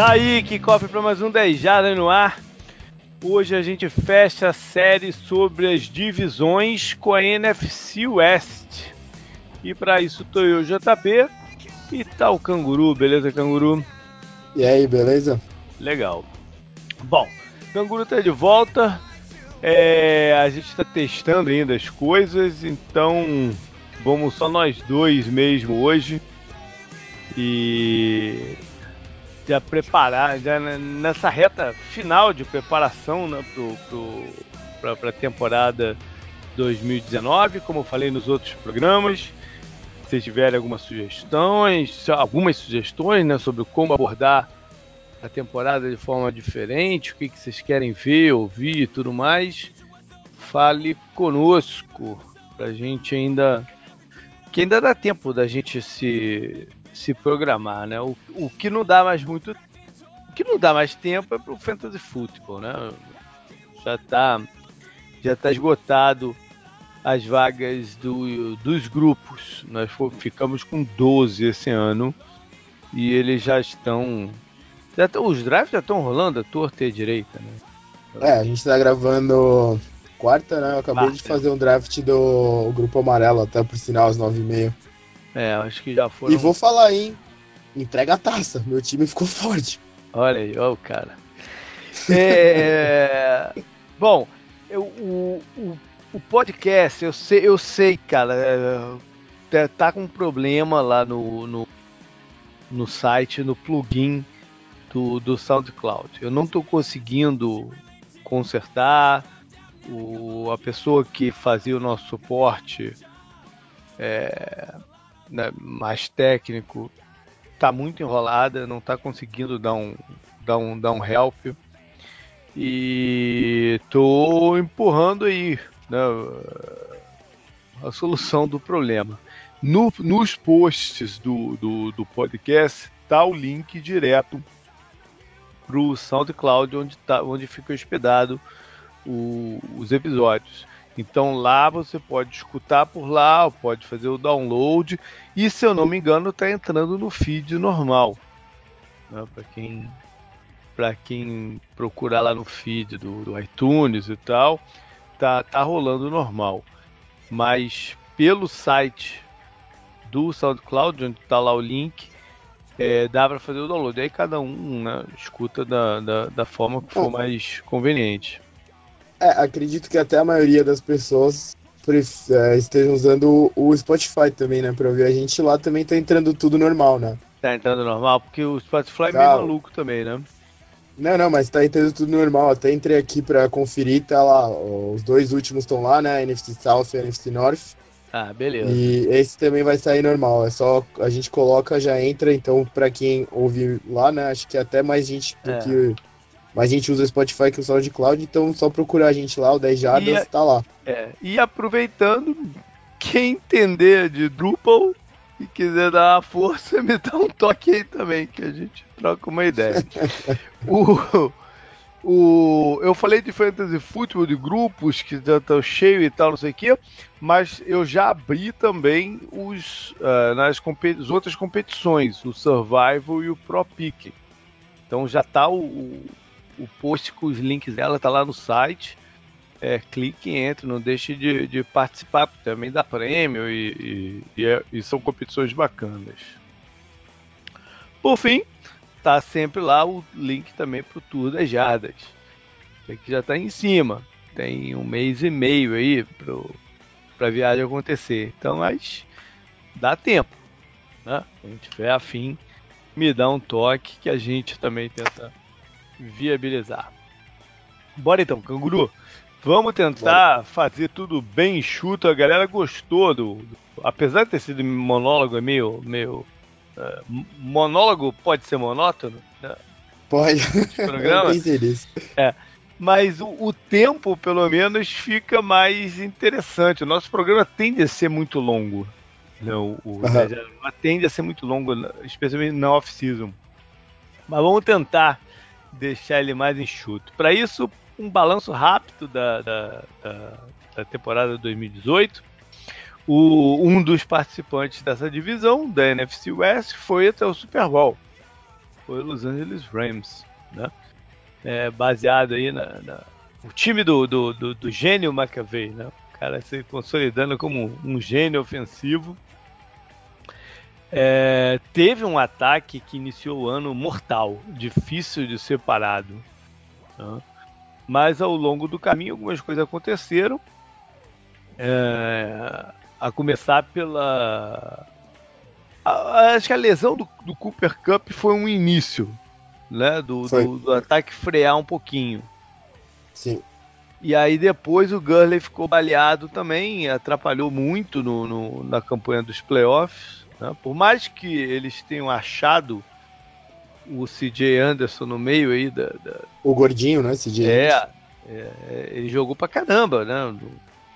Tá aí, que cofre para mais um 10 Jardas no ar. Hoje a gente fecha a série sobre as divisões com a NFC West. E para isso tô eu, JP, e tá o Canguru, beleza, Canguru? E aí, beleza? Legal. Bom, o Canguru tá de volta. É, a gente está testando ainda as coisas, então vamos só nós dois mesmo hoje. E já preparar, já nessa reta final de preparação né, para a temporada 2019, como eu falei nos outros programas. Se tiverem algumas sugestões, algumas sugestões né, sobre como abordar a temporada de forma diferente, o que, que vocês querem ver, ouvir e tudo mais, fale conosco para a gente ainda que ainda dá tempo da gente se se programar, né? O, o que não dá mais muito. O que não dá mais tempo é pro Fantasy Football, né? Já tá, já tá esgotado as vagas do, dos grupos. Nós ficamos com 12 esse ano e eles já estão. Já tão, os drafts já estão rolando a torta e a direita, né? É, a gente tá gravando quarta, né? Eu acabei de fazer um draft do grupo amarelo, até por sinal, às 9h30. É, acho que já foram. E vou falar, hein? Entrega a taça. Meu time ficou forte. Olha aí, olha o cara. É... Bom, eu, o, o, o, podcast, eu sei, eu sei, cara, é, tá com um problema lá no, no, no site, no plugin do, do SoundCloud. Eu não tô conseguindo consertar. O, a pessoa que fazia o nosso suporte é, né, mais técnico, tá muito enrolada, não tá conseguindo dar um, dar um, dar um help. E tô empurrando aí né, a solução do problema. No, nos posts do, do, do podcast tá o link direto pro SoundCloud, onde, tá, onde fica hospedado o, os episódios. Então lá você pode escutar por lá, pode fazer o download e se eu não me engano está entrando no feed normal. Né? Para quem para quem procurar lá no feed do, do, iTunes e tal, tá, tá rolando normal. Mas pelo site do SoundCloud, onde está lá o link, é, dá para fazer o download. Aí cada um né, escuta da, da, da forma que for mais conveniente. É, acredito que até a maioria das pessoas é, estejam usando o Spotify também, né? Pra ouvir a gente lá também tá entrando tudo normal, né? Tá entrando normal, porque o Spotify é meio tá. maluco também, né? Não, não, mas tá entrando tudo normal. Até entrei aqui pra conferir, tá lá. Os dois últimos estão lá, né? NFC South e NFC North. Ah, beleza. E esse também vai sair normal. É só a gente coloca, já entra. Então, pra quem ouve lá, né? Acho que até mais gente do é. que mas a gente usa Spotify que é o SoundCloud, então só procurar a gente lá, o 10 Jardas, tá lá. É, e aproveitando, quem entender de Drupal e quiser dar uma força, me dá um toque aí também, que a gente troca uma ideia. o, o, eu falei de fantasy futebol de grupos que já estão cheios e tal, não sei o quê, mas eu já abri também os uh, nas competi outras competições, o Survival e o Pro Pick. Então já tá o, o post com os links dela tá lá no site. É, clique e entre, não deixe de, de participar, também dá prêmio e, e, e, é, e, são competições bacanas. Por fim, tá sempre lá o link também pro Tour das Jardas, que já tá em cima. Tem um mês e meio aí pro, pra viagem acontecer. Então, mas dá tempo. Né? A gente tiver afim, me dá um toque que a gente também tenta viabilizar. Bora então, canguru. Vamos tentar Bora. fazer tudo bem enxuto. A galera gostou do, do, Apesar de ter sido monólogo, é meio. meio uh, monólogo pode ser monótono? Né? Pode. Programa? é. Mas o, o, tempo, pelo menos, fica mais interessante. O nosso programa tende a ser muito longo. Não, o, uhum. tende a ser muito longo, especialmente na off-season. Mas vamos tentar deixar ele mais enxuto. Para isso, um balanço rápido da, da, da, da temporada 2018. O, um dos participantes dessa divisão, da NFC West, foi até o Super Bowl. foi o Los Angeles Rams, né? É, baseado aí na, na, o time do, do, do, do gênio McAvey, né? O cara se consolidando como um gênio ofensivo. É, teve um ataque que iniciou o ano mortal, difícil de ser parado. Né? Mas ao longo do caminho algumas coisas aconteceram. É, a começar pela. A, acho que a lesão do, do, Cooper Cup foi um início né, do, do, do, ataque frear um pouquinho. Sim. E aí depois o Gurley ficou baleado também, atrapalhou muito no, no na campanha dos playoffs. Né? Por mais que eles tenham achado o CJ Anderson no meio aí da. da... O gordinho, né? CJ é, é, ele jogou pra caramba, né?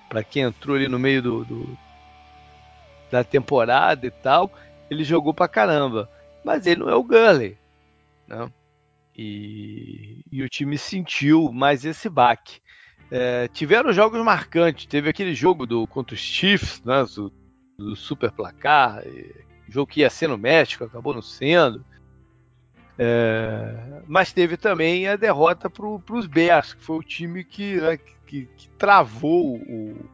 Pra quem entrou ali no meio do, do, da temporada e tal, ele jogou pra caramba. Mas ele não é o Gurley. Né? E, e o time sentiu mais esse baque. É, tiveram jogos marcantes. Teve aquele jogo do contra os Chiefs, né, do, super placar, jogo que ia ser no México, acabou não sendo. É, mas teve também a derrota para os Bears, que foi o time que, né, que, que, travou o,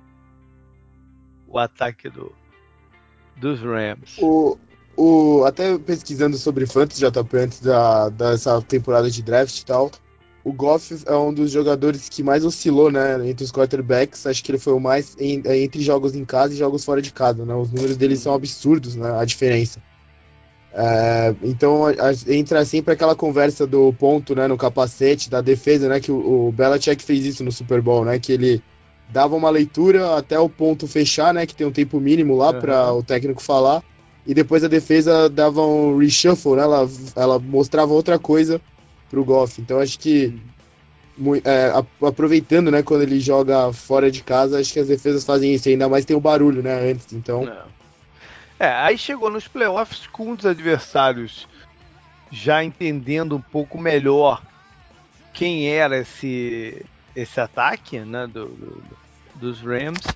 o ataque do, dos Rams. O, o, até pesquisando sobre Fantasy JP antes da, dessa temporada de draft e tal, o Goff é um dos jogadores que mais oscilou, né, entre os quarterbacks. Acho que ele foi o mais em, entre jogos em casa e jogos fora de casa, né? Os números dele são absurdos, né? A diferença. É, então a, a, entra sempre aquela conversa do ponto, né, no capacete da defesa, né, que o, o Belichick fez isso no Super Bowl, né, que ele dava uma leitura até o ponto fechar, né? Que tem um tempo mínimo lá uhum. para o técnico falar. E depois a defesa dava um reshuffle, né? Ela, ela mostrava outra coisa pro Goff. Então acho que é, aproveitando, né, quando ele joga fora de casa, acho que as defesas fazem isso. Ainda mais tem o barulho, né, antes. Então. É, aí chegou nos playoffs com os adversários já entendendo um pouco melhor quem era esse esse ataque, né, do, do dos Rams,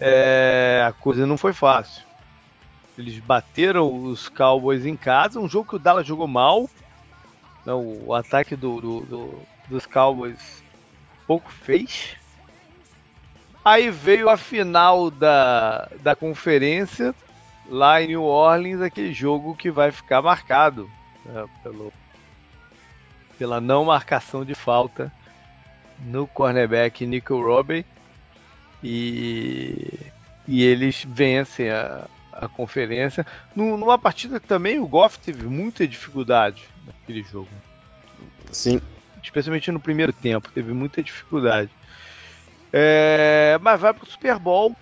é, a coisa não foi fácil. Eles bateram os Cowboys em casa, um jogo que o Dallas jogou mal. Né, o ataque do, do, do, dos Cowboys pouco fez. Aí veio a final da, da conferência, lá em New Orleans, aquele jogo que vai ficar marcado né, pelo, pela não marcação de falta no cornerback Nico Robbie e, e eles vencem a, a conferência. numa partida que também o Goff teve muita dificuldade naquele jogo. Sim. Especialmente no primeiro tempo, teve muita dificuldade. É, mas vai para o Super Bowl.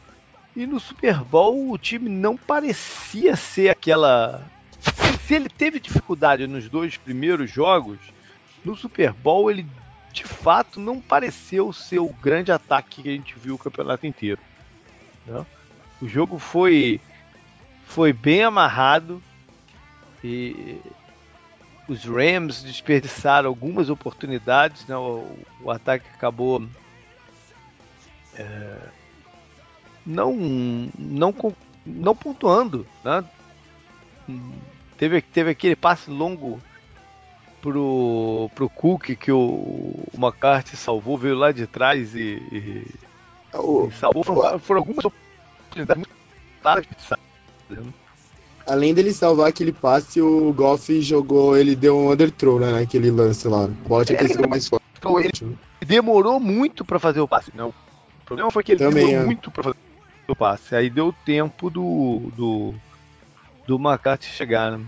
E no Super Bowl o time não parecia ser aquela. Se ele teve dificuldade nos dois primeiros jogos, no Super Bowl ele de fato não pareceu ser o grande ataque que a gente viu o campeonato inteiro. Né? O jogo foi foi bem amarrado e os Rams desperdiçaram algumas oportunidades, né? o, o ataque acabou é, não, não, não pontuando. Né? Teve, teve aquele passe longo pro, pro Cook que o, o McCarthy salvou, veio lá de trás e, e, o, e salvou. Foram, foram algumas oportunidades muito claras Além dele salvar aquele passe, o Goff jogou, ele deu um underthrow, né, naquele lance lá. Pode ter sido mais forte. Ele demorou muito para fazer o passe. Não. O problema foi que ele Também, demorou é. muito para fazer o passe. Aí deu tempo do do, do McCarthy chegar. Né?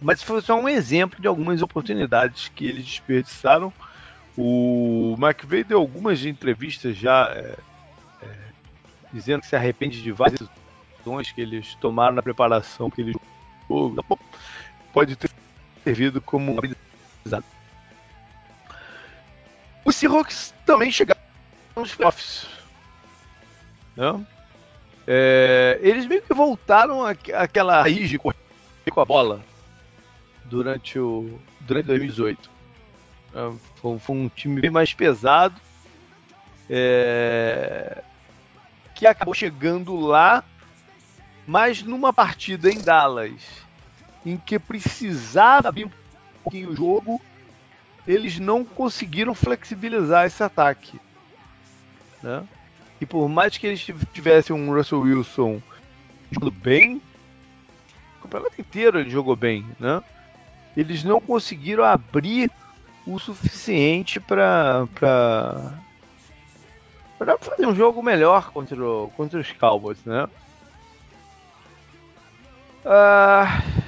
Mas foi só um exemplo de algumas oportunidades que eles desperdiçaram. O McVeigh deu algumas entrevistas já é, é, dizendo que se arrepende de várias decisões que eles tomaram na preparação que eles. Pode ter servido como aprendizado. Os Seahawks também chegaram nos playoffs. Né? É, eles meio que voltaram àquela raiz de correr com a bola durante o durante 2018. É, foi, foi um time bem mais pesado é, que acabou chegando lá, mas numa partida em Dallas em que precisava abrir um pouquinho o jogo, eles não conseguiram flexibilizar esse ataque. Né? E por mais que eles tivessem um Russell Wilson jogando bem, o campeonato inteiro ele jogou bem, né? Eles não conseguiram abrir o suficiente para para fazer um jogo melhor contra, o, contra os Cowboys, né? Uh,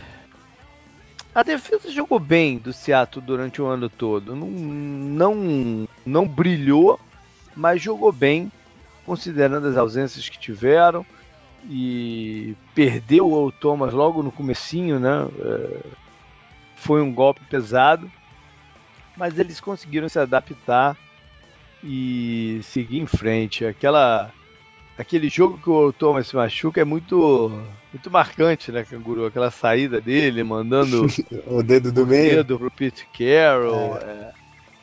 a defesa jogou bem do Seattle durante o ano todo. Não, não, não brilhou, mas jogou bem, considerando as ausências que tiveram. E perdeu o Thomas logo no comecinho, né? É, foi um golpe pesado. Mas eles conseguiram se adaptar e seguir em frente. Aquela aquele jogo que o Thomas se machuca é muito muito marcante, né, Canguru? Aquela saída dele, mandando o dedo do o meio dedo pro Pete Carroll. É. É.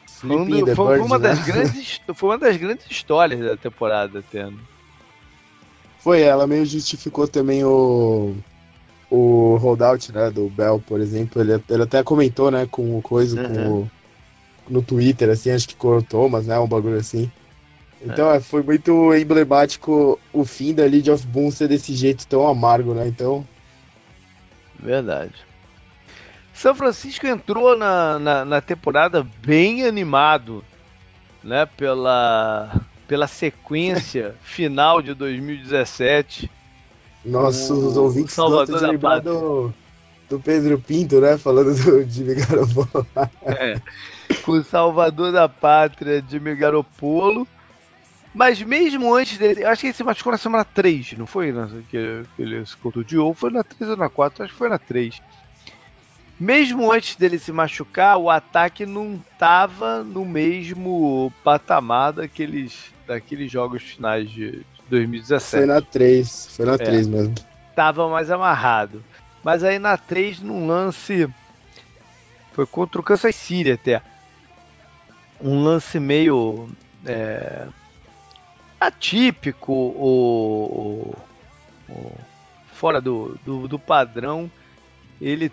Foi, foi, foi, uma né? das grandes, foi uma das grandes histórias da temporada, tendo. Foi, ela meio justificou também o o holdout, né, do Bell, por exemplo. Ele, ele até comentou, né, com o coisa, uhum. com o, no Twitter, assim, acho que com o Thomas, né, um bagulho assim. Então é. foi muito emblemático o fim da League of Boom ser desse jeito tão amargo, né? Então. Verdade. São Francisco entrou na, na, na temporada bem animado, né? Pela, pela sequência final de 2017. Nossos o ouvintes Salvador da do, do Pedro Pinto, né? Falando do Jimmy Garoppolo. É, com o Salvador da Pátria, Jimmy Garoppolo mas mesmo antes dele. Eu acho que ele se machucou na semana 3, não foi? Que, que ele se contundiu? Foi na 3 ou na 4? Acho que foi na 3. Mesmo antes dele se machucar, o ataque não estava no mesmo patamar daqueles, daqueles jogos finais de 2017. Foi na 3, foi na é, 3 mesmo. Tava mais amarrado. Mas aí na 3, num lance. Foi contra o Kansas City até. Um lance meio. É, atípico ou, fora do, do, do, padrão. Ele,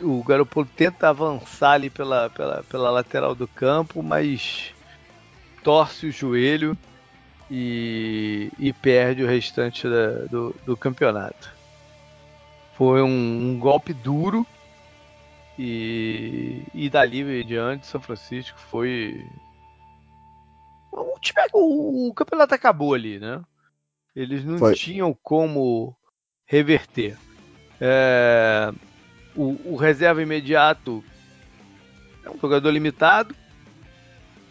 o Garoppolo tenta avançar ali pela, pela, pela lateral do campo, mas torce o joelho e, e perde o restante da, do, do campeonato. Foi um, um golpe duro e, e dali em diante São Francisco foi o, time, o, o campeonato acabou ali, né? Eles não Foi. tinham como reverter. É, o, o, reserva imediato é um jogador limitado.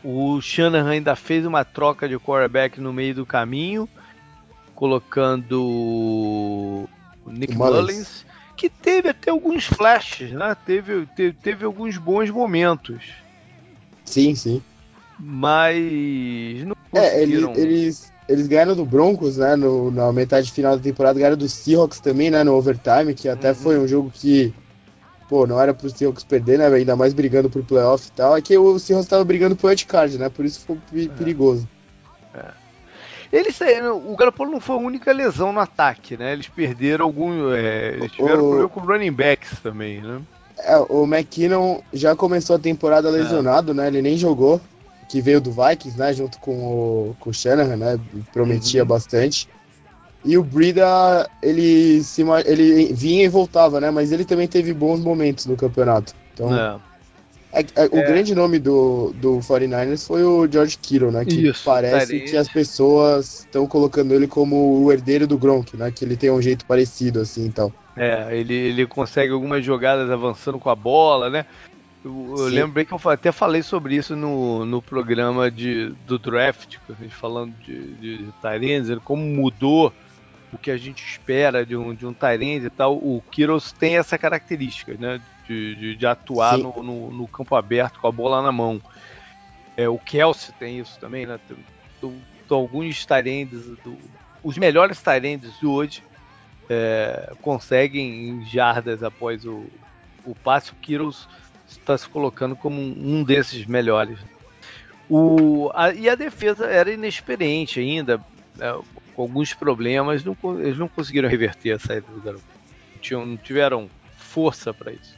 O Shanahan ainda fez uma troca de quarterback no meio do caminho, colocando o Nick Mullins, que teve até alguns flashes, né? Teve, teve, teve alguns bons momentos. Sim, sim mas não É, eles, eles, eles ganharam do Broncos, né, no, na metade final da temporada, ganharam do Seahawks também, né, no overtime, que até uhum. foi um jogo que, pô, não era pro Seahawks perder, né, ainda mais brigando pro playoff e tal, é que o Seahawks tava brigando pro card, né, por isso foi é. perigoso. É. Eles saíram, o Garoppolo não foi a única lesão no ataque, né, eles perderam algum, é, eles tiveram o... problema com running backs também, né. É, o McKinnon já começou a temporada é. lesionado, né, ele nem jogou, que veio do Vikings, né, junto com o, com o Shanahan, né, prometia uhum. bastante. E o Brida, ele, se, ele vinha e voltava, né, mas ele também teve bons momentos no campeonato. Então, é. É, é, o é. grande nome do, do 49ers foi o George Kittle, né, que Isso, parece que as pessoas estão colocando ele como o herdeiro do Gronk, né, que ele tem um jeito parecido, assim, então. É, ele, ele consegue algumas jogadas avançando com a bola, né? Eu, eu lembro bem que eu até falei sobre isso no, no programa de, do draft, a gente falando de, de Tyrande, como mudou o que a gente espera de um, de um Tyrande e tal. O Kiros tem essa característica, né? De, de, de atuar no, no, no, campo aberto com a bola na mão. É, o Kelsey tem isso também, né? Tem, do, do, alguns Tyrands, os melhores Tyrands hoje é, conseguem jardas após o, o passe. O Kiros está se colocando como um desses melhores. O, a, e a defesa era inexperiente ainda, é, com alguns problemas, não, eles não conseguiram reverter a saída do garoto. Tinham, não tiveram força para isso.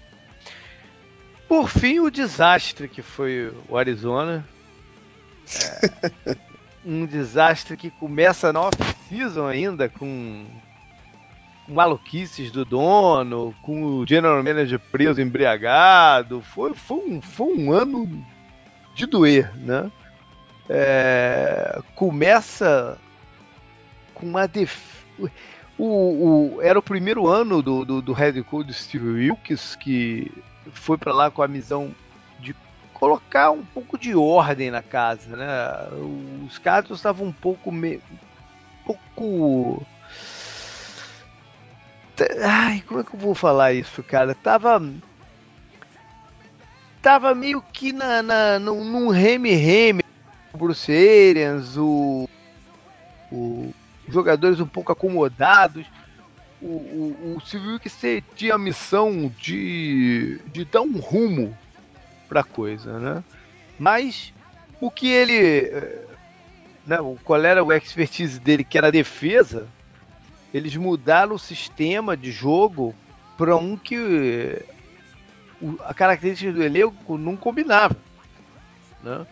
Por fim, o desastre que foi o Arizona. É, um desastre que começa na off-season ainda, com maluquices do dono, com o general manager preso embriagado. Foi, foi, um, foi um ano de doer, né? É, começa com uma def... o, o, era o primeiro ano do, do, do head coach Steve Wilkes que foi para lá com a missão de colocar um pouco de ordem na casa, né? Os caras estavam um pouco me... um pouco Ai, como é que eu vou falar isso, cara? Tava. Tava meio que na, na, num, num reme-reme. O Bruce Arians, o, o. Jogadores um pouco acomodados. O, o, o Silvio que tinha a missão de, de dar um rumo pra coisa, né? Mas o que ele. Né, qual era o expertise dele, que era a defesa, eles mudaram o sistema de jogo para um que a característica do elenco não combinava. Né?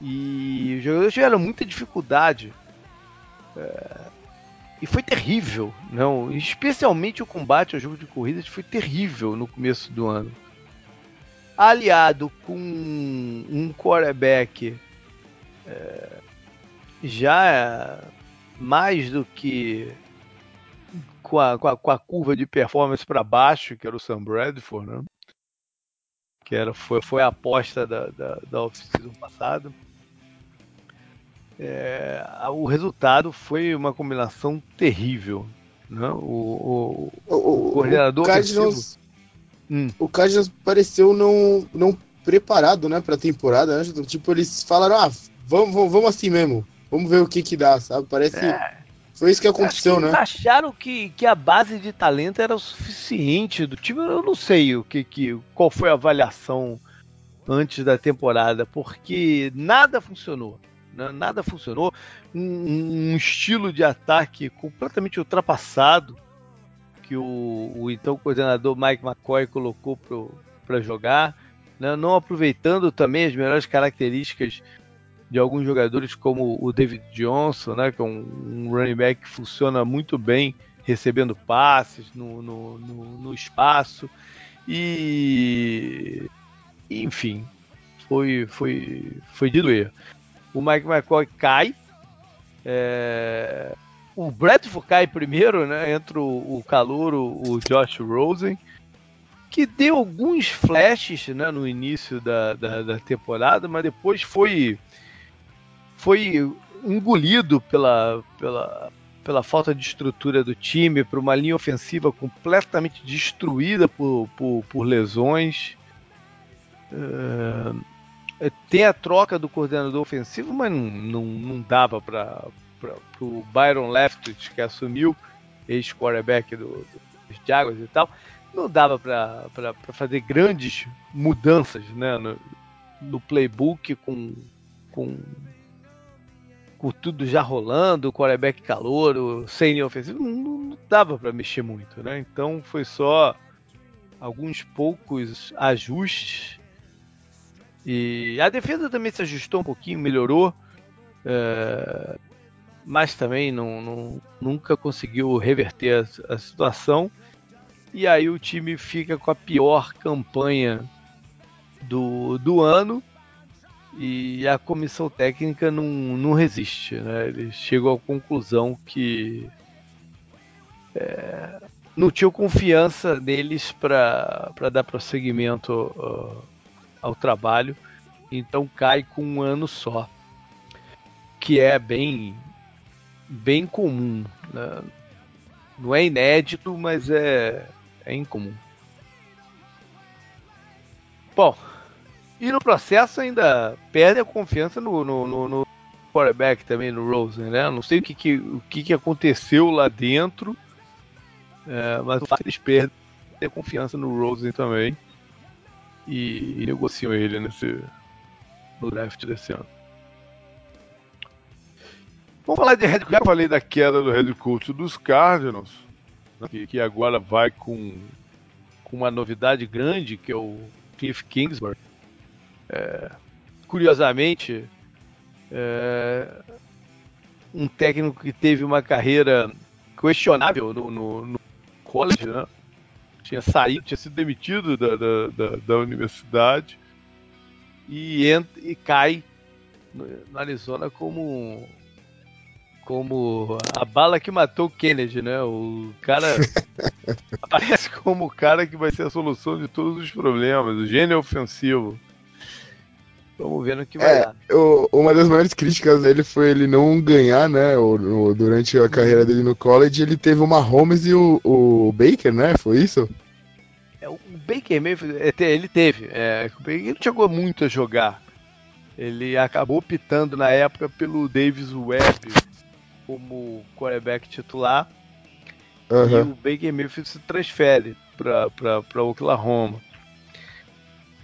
E os jogadores tiveram muita dificuldade. É, e foi terrível, não? Especialmente o combate ao jogo de corridas foi terrível no começo do ano. Aliado com um quarterback é, já mais do que com a, com a, com a curva de performance para baixo, que era o Sam Bradford, né? que era, foi, foi a aposta da, da, da off-season passada. É, o resultado foi uma combinação terrível. Né? O, o, o, o coordenador o Cardinals, hum. o Cardinals pareceu não, não preparado né, para a temporada. Né? Tipo, eles falaram: ah, vamos, vamos, vamos assim mesmo, vamos ver o que, que dá, sabe? Parece. É foi isso que aconteceu, que né? Acharam que, que a base de talento era o suficiente do time. Eu não sei o que, que qual foi a avaliação antes da temporada, porque nada funcionou. Né? Nada funcionou. Um, um, estilo de ataque completamente ultrapassado que o, o então coordenador Mike McCoy colocou para jogar, né? não aproveitando também as melhores características de alguns jogadores como o David Johnson, né, que é um, um running back que funciona muito bem recebendo passes no, no, no, no espaço e enfim foi foi foi de doer. O Mike McCoy cai, é, o Bradford cai primeiro, né? Entra o, o calouro, o Josh Rosen, que deu alguns flashes né, no início da, da, da temporada, mas depois foi foi engolido pela, pela, pela falta de estrutura do time, por uma linha ofensiva completamente destruída por, por, por lesões. Uh, tem a troca do coordenador ofensivo, mas não, não, não dava para o Byron Leftwich, que assumiu, ex-quarterback do, do, dos Jaguars e tal, não dava para fazer grandes mudanças né, no, no playbook com, com com tudo já rolando, o quarterback calouro, sem ofensivo, não, não dava para mexer muito, né? Então foi só alguns poucos ajustes. E a defesa também se ajustou um pouquinho, melhorou, é, mas também não, não, nunca conseguiu reverter a, a situação. E aí o time fica com a pior campanha do, do ano e a comissão técnica não, não resiste, né? Eles chegam à conclusão que é, não tinham confiança neles para dar prosseguimento uh, ao trabalho, então cai com um ano só, que é bem bem comum, né? não é inédito, mas é, é incomum. Bom, e no processo ainda perde a confiança no, no, no, no quarterback também, no Rosen, né? Não sei o que, que, o que, que aconteceu lá dentro, é, mas o fato eles perdem a confiança no Rosen também e, e negociam ele nesse, no draft desse ano. Vamos falar de head coach. Já falei da queda do head coach dos Cardinals, né? que, que agora vai com, com uma novidade grande, que é o Cliff Kingsbury. É, curiosamente, é, um técnico que teve uma carreira questionável no, no, no college, né? Tinha saído, tinha sido demitido da, da, da, da universidade e, entra, e cai no, no Arizona como como a bala que matou Kennedy, né? O cara aparece como o cara que vai ser a solução de todos os problemas, o gênio ofensivo. Vamos ver no que vai é, dar. O, uma das maiores críticas dele foi ele não ganhar, né? O, o, durante a carreira dele no college, ele teve uma Holmes e o, o Baker, né? Foi isso? É, o Baker mesmo, é, ele teve. É, o Baker não chegou muito a jogar. Ele acabou optando na época pelo Davis Webb como quarterback titular. Uhum. E o Baker Mayfield se transfere para Oklahoma.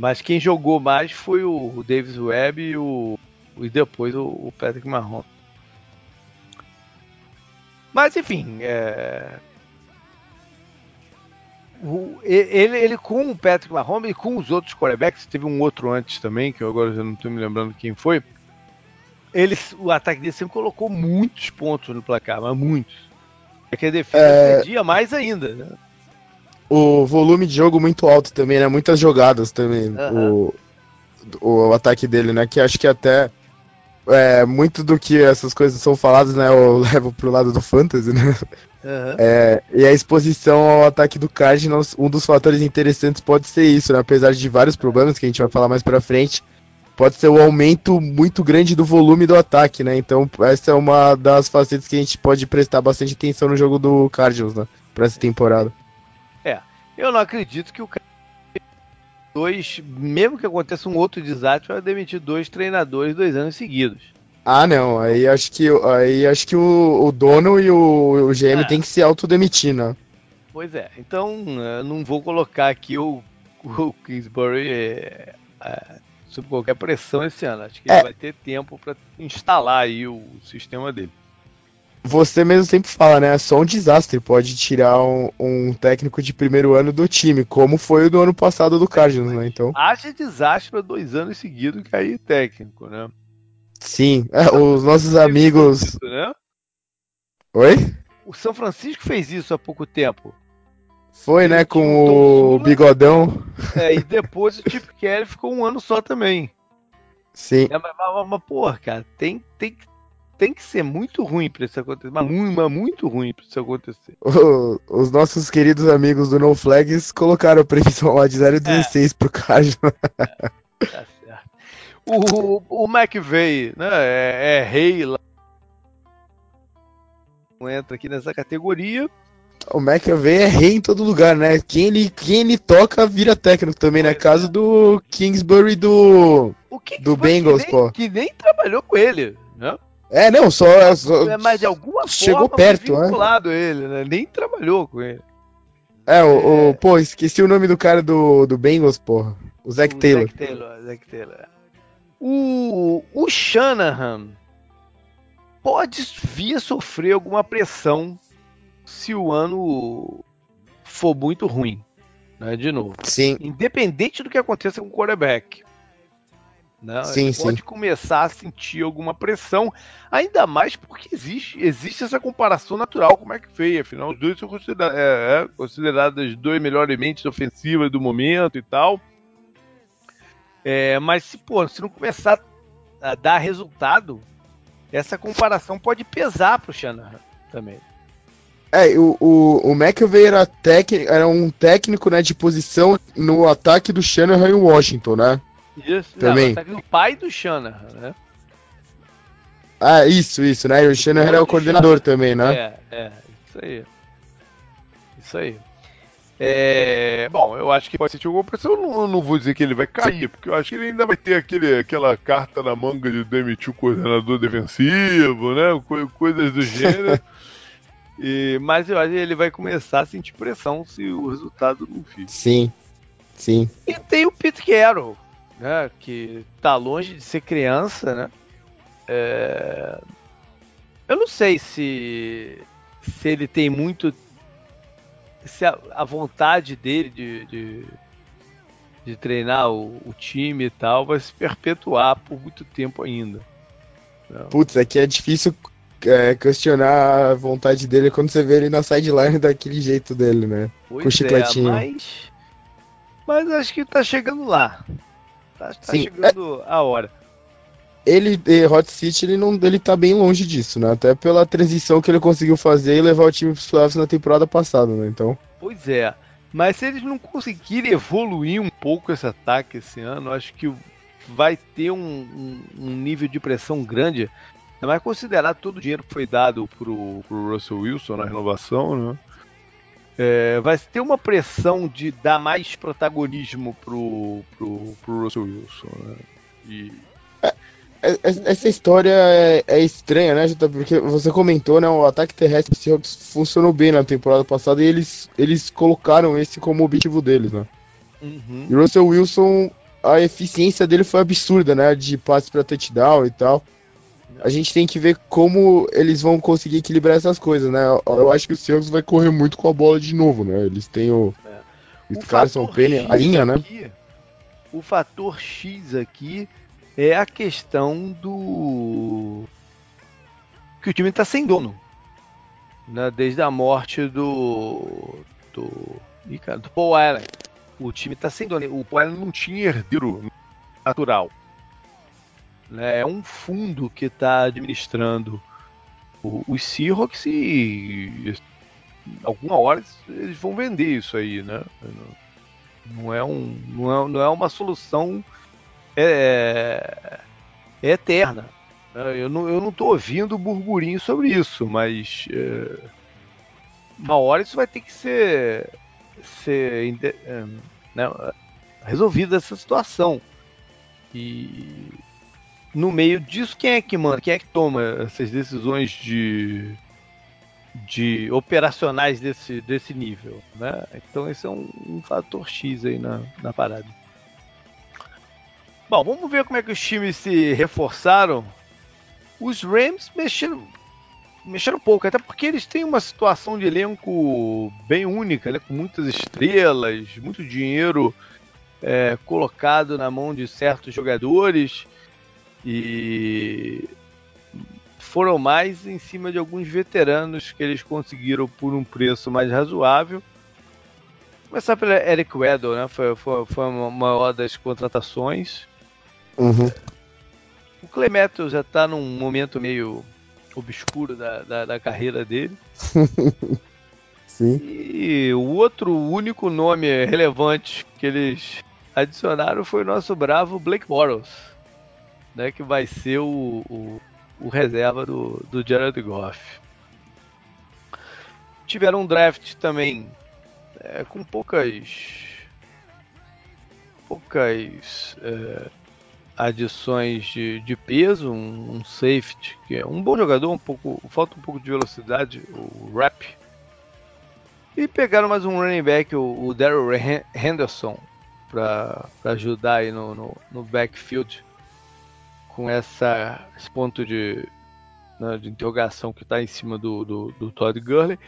Mas quem jogou mais foi o Davis Webb e, o, e depois o, Patrick Mahomes. Mas enfim, é... o, ele, ele com o Patrick Mahomes e com os outros quarterbacks, teve um outro antes também, que eu agora já não estou me lembrando quem foi. Ele, o ataque dele sempre colocou muitos pontos no placar, mas muitos. É que a defesa é... perdia mais ainda, né? O volume de jogo muito alto também, né? Muitas jogadas também. Uhum. O, o ataque dele, né? Que acho que até é, muito do que essas coisas são faladas, né? Eu levo pro lado do fantasy, né? Uhum. É, e a exposição ao ataque do Cardinals, um dos fatores interessantes pode ser isso, né? Apesar de vários problemas que a gente vai falar mais pra frente, pode ser o aumento muito grande do volume do ataque, né? Então essa é uma das facetas que a gente pode prestar bastante atenção no jogo do Cardinals, né? Pra essa temporada. Eu não acredito que o cara dois, mesmo que aconteça um outro desastre, vai demitir dois treinadores dois anos seguidos. Ah, não. Aí acho que, aí acho que o, o dono e o, o GM é. tem que se autodemitir, né? Pois é. Então, não vou colocar aqui o, o Kingsbury é, é, sob qualquer pressão esse ano. Acho que é. ele vai ter tempo para instalar aí o sistema dele você mesmo sempre fala, né? Só um desastre pode tirar um, um, técnico de primeiro ano do time, como foi o do ano passado do Cardinals, né? Então. Haja desastre para dois anos seguidos cair técnico, né? Sim, é, os nossos amigos. Isso, né? Oi? O São Francisco fez isso há pouco tempo. Foi, Ele né? Com o bigodão. É, e depois o Chip Kelly ficou um ano só também. Sim. É, mas, mas, mas, porra, cara, tem, tem, tem que ser muito ruim para isso acontecer. Mas muito, mas muito ruim para isso acontecer. O, os nossos queridos amigos do No Flags colocaram a previsão lá de 0,16 é. pro Cardinals. É, tá certo. O, o McVeigh, né, é, é rei lá. Entra aqui nessa categoria. O McAvey é rei em todo lugar, né? Quem ele, quem ele toca vira técnico também, né? Caso do Kingsbury do, do Bengals, que nem, pô. Que nem trabalhou com ele, né? É, não, só. É, só mas de alguma chegou forma perto, né? vinculado ele, né? Nem trabalhou com ele. É, o, é... o, Pô, esqueci o nome do cara do, do Bengals, porra. O Zac Taylor. Zac Taylor, Zac Taylor. É. O, o Shanahan pode vir a sofrer alguma pressão se o ano for muito ruim. Né, de novo. Sim. Independente do que aconteça com o quarterback. Né? Sim, sim. pode começar a sentir alguma pressão, ainda mais porque existe, existe essa comparação natural com o McVay, afinal os dois são considerados, é, é, considerados as duas melhores mentes ofensivas do momento e tal. É, mas se, pô, se não começar a dar resultado, essa comparação pode pesar para o Shanahan também. É, o, o, o McAvey era, era um técnico né, de posição no ataque do Shanahan em Washington, né? Isso, também. Não, o pai do Shanahan, né? Ah, isso, isso, né? O Shanahan era o coordenador Shanahan. também, né? É, é, isso aí. Isso aí. É, bom, eu acho que pode sentir alguma pressão. Eu não, eu não, vou dizer que ele vai cair, porque eu acho que ele ainda vai ter aquele, aquela carta na manga de demitir o coordenador defensivo, né? Coisas do gênero. e, mas eu acho que ele vai começar a sentir pressão se o resultado não fica. Sim, sim. E tem o Pete Carroll, né, que tá longe de ser criança, né? É... Eu não sei se se ele tem muito se a, a vontade dele de, de, de treinar o, o, time e tal, vai se perpetuar por muito tempo ainda. Putz, aqui é difícil é, questionar a vontade dele quando você vê ele na sideline daquele jeito dele, né? Pois Com o chicletinho. É, mas, mas acho que tá chegando lá. Tá, tá Sim, chegando é... a hora ele, Hot City, ele não, ele tá bem longe disso, né? Até pela transição que ele conseguiu fazer e levar o time pros playoffs na temporada passada, né? Então. Pois é. Mas se eles não conseguirem evoluir um pouco esse ataque esse ano, acho que vai ter um, um, um nível de pressão grande. Mais considerar todo o dinheiro que foi dado pro, pro Russell Wilson na renovação, né? É, vai ter uma pressão de dar mais protagonismo pro, pro, pro Russell Wilson. Né? E é, é, essa história é, é, estranha, né, Jota? Porque você comentou, né? O ataque terrestre do Seahawks funcionou bem na temporada passada e eles, eles colocaram esse como objetivo deles, né? Uhum. E o Russell Wilson, a eficiência dele foi absurda, né? De passe para touchdown e tal. A gente tem que ver como eles vão conseguir equilibrar essas coisas, né? Eu acho que o Seahawks vai correr muito com a bola de novo, né? Eles têm o, é. o Carson Penny, a linha, né? O fator X aqui é a questão do. que o time está sem dono. Né? Desde a morte do. do. do Paul Allen. O time está sem dono. O Paul Allen não tinha herdeiro natural. Né? É um fundo que está administrando os Seahawks e alguma hora eles vão vender isso aí, né? Não é, um, não é, não é uma solução é, é eterna. Eu não, eu não tô ouvindo burburinho sobre isso, mas é, uma hora isso vai ter que ser, ser é, né, resolvida essa situação. E no meio disso, quem é que manda? Quem é que toma essas decisões de, de operacionais desse, desse nível? Né? Então esse é um, um fator X aí na, na parada. Bom, vamos ver como é que os times se reforçaram. Os Rams mexeram, mexeram pouco, até porque eles têm uma situação de elenco bem única, né? com muitas estrelas, muito dinheiro é, colocado na mão de certos jogadores e foram mais em cima de alguns veteranos que eles conseguiram por um preço mais razoável. Começar pelo Eric Weddle, né? Foi, foi, foi uma maior das contratações. Uhum. O Clemeto já tá num momento meio obscuro da, da, da carreira dele. Sim. E o outro único nome relevante que eles adicionaram foi o nosso bravo Blake Bortles, né, que vai ser o, o, o reserva do, do Jared Goff. Tiveram um draft também é, com poucas poucas é, adições de, de peso, um, um, safety, que é um bom jogador, um pouco, falta um pouco de velocidade, o Rap. E pegaram mais um running back, o, o Daryl Henderson, para ajudar aí no, no, no, backfield com essa, esse ponto de, né, de interrogação que está em cima do, do, do, Todd Gurley.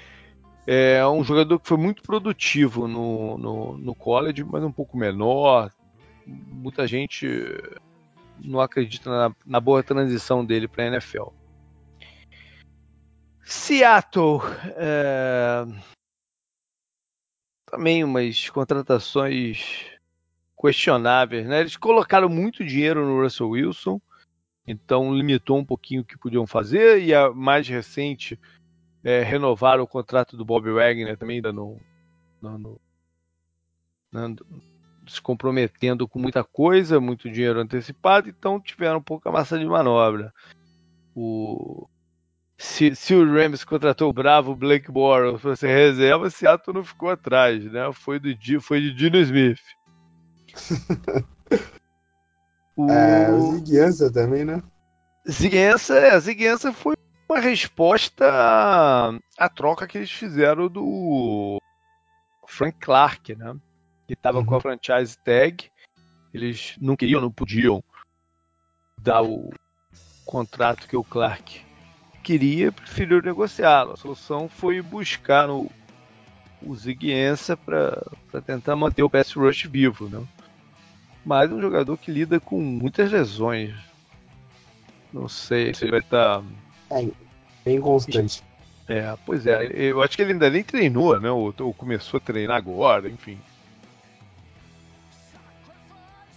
É um jogador que foi muito produtivo no, no, no college, mas um pouco menor. Muita gente não acredito na, na boa transição dele para a NFL. Seattle. É... Também umas contratações questionáveis, né? Eles colocaram muito dinheiro no Russell Wilson, então limitou um pouquinho o que podiam fazer. E a mais recente, é, renovaram o contrato do Bob Wagner também, dando, dando, dando se comprometendo com muita coisa, muito dinheiro antecipado, então tiveram pouca massa de manobra. O... Se, se o Rams contratou o bravo Blake Bortles para ser reserva, Seattle não ficou atrás, né? Foi, do, foi de Dino Smith. o... É, o Ziguiança também, né? Ziguiança, é, Ziguiança foi uma resposta à, à troca que eles fizeram do Frank Clark, né? que estava uhum. com a uhum. franchise tag. Eles não queriam, não podiam dar o contrato que o Clark queria, preferiu negociá-lo. A solução foi buscar no, o Ziguienza para tentar manter o pass rush vivo. Né? Mas um jogador que lida com muitas lesões. Não sei se ele vai estar. Tá... É, bem constante. É, pois é. Eu acho que ele ainda nem treinou, né? Ou, ou começou a treinar agora, enfim.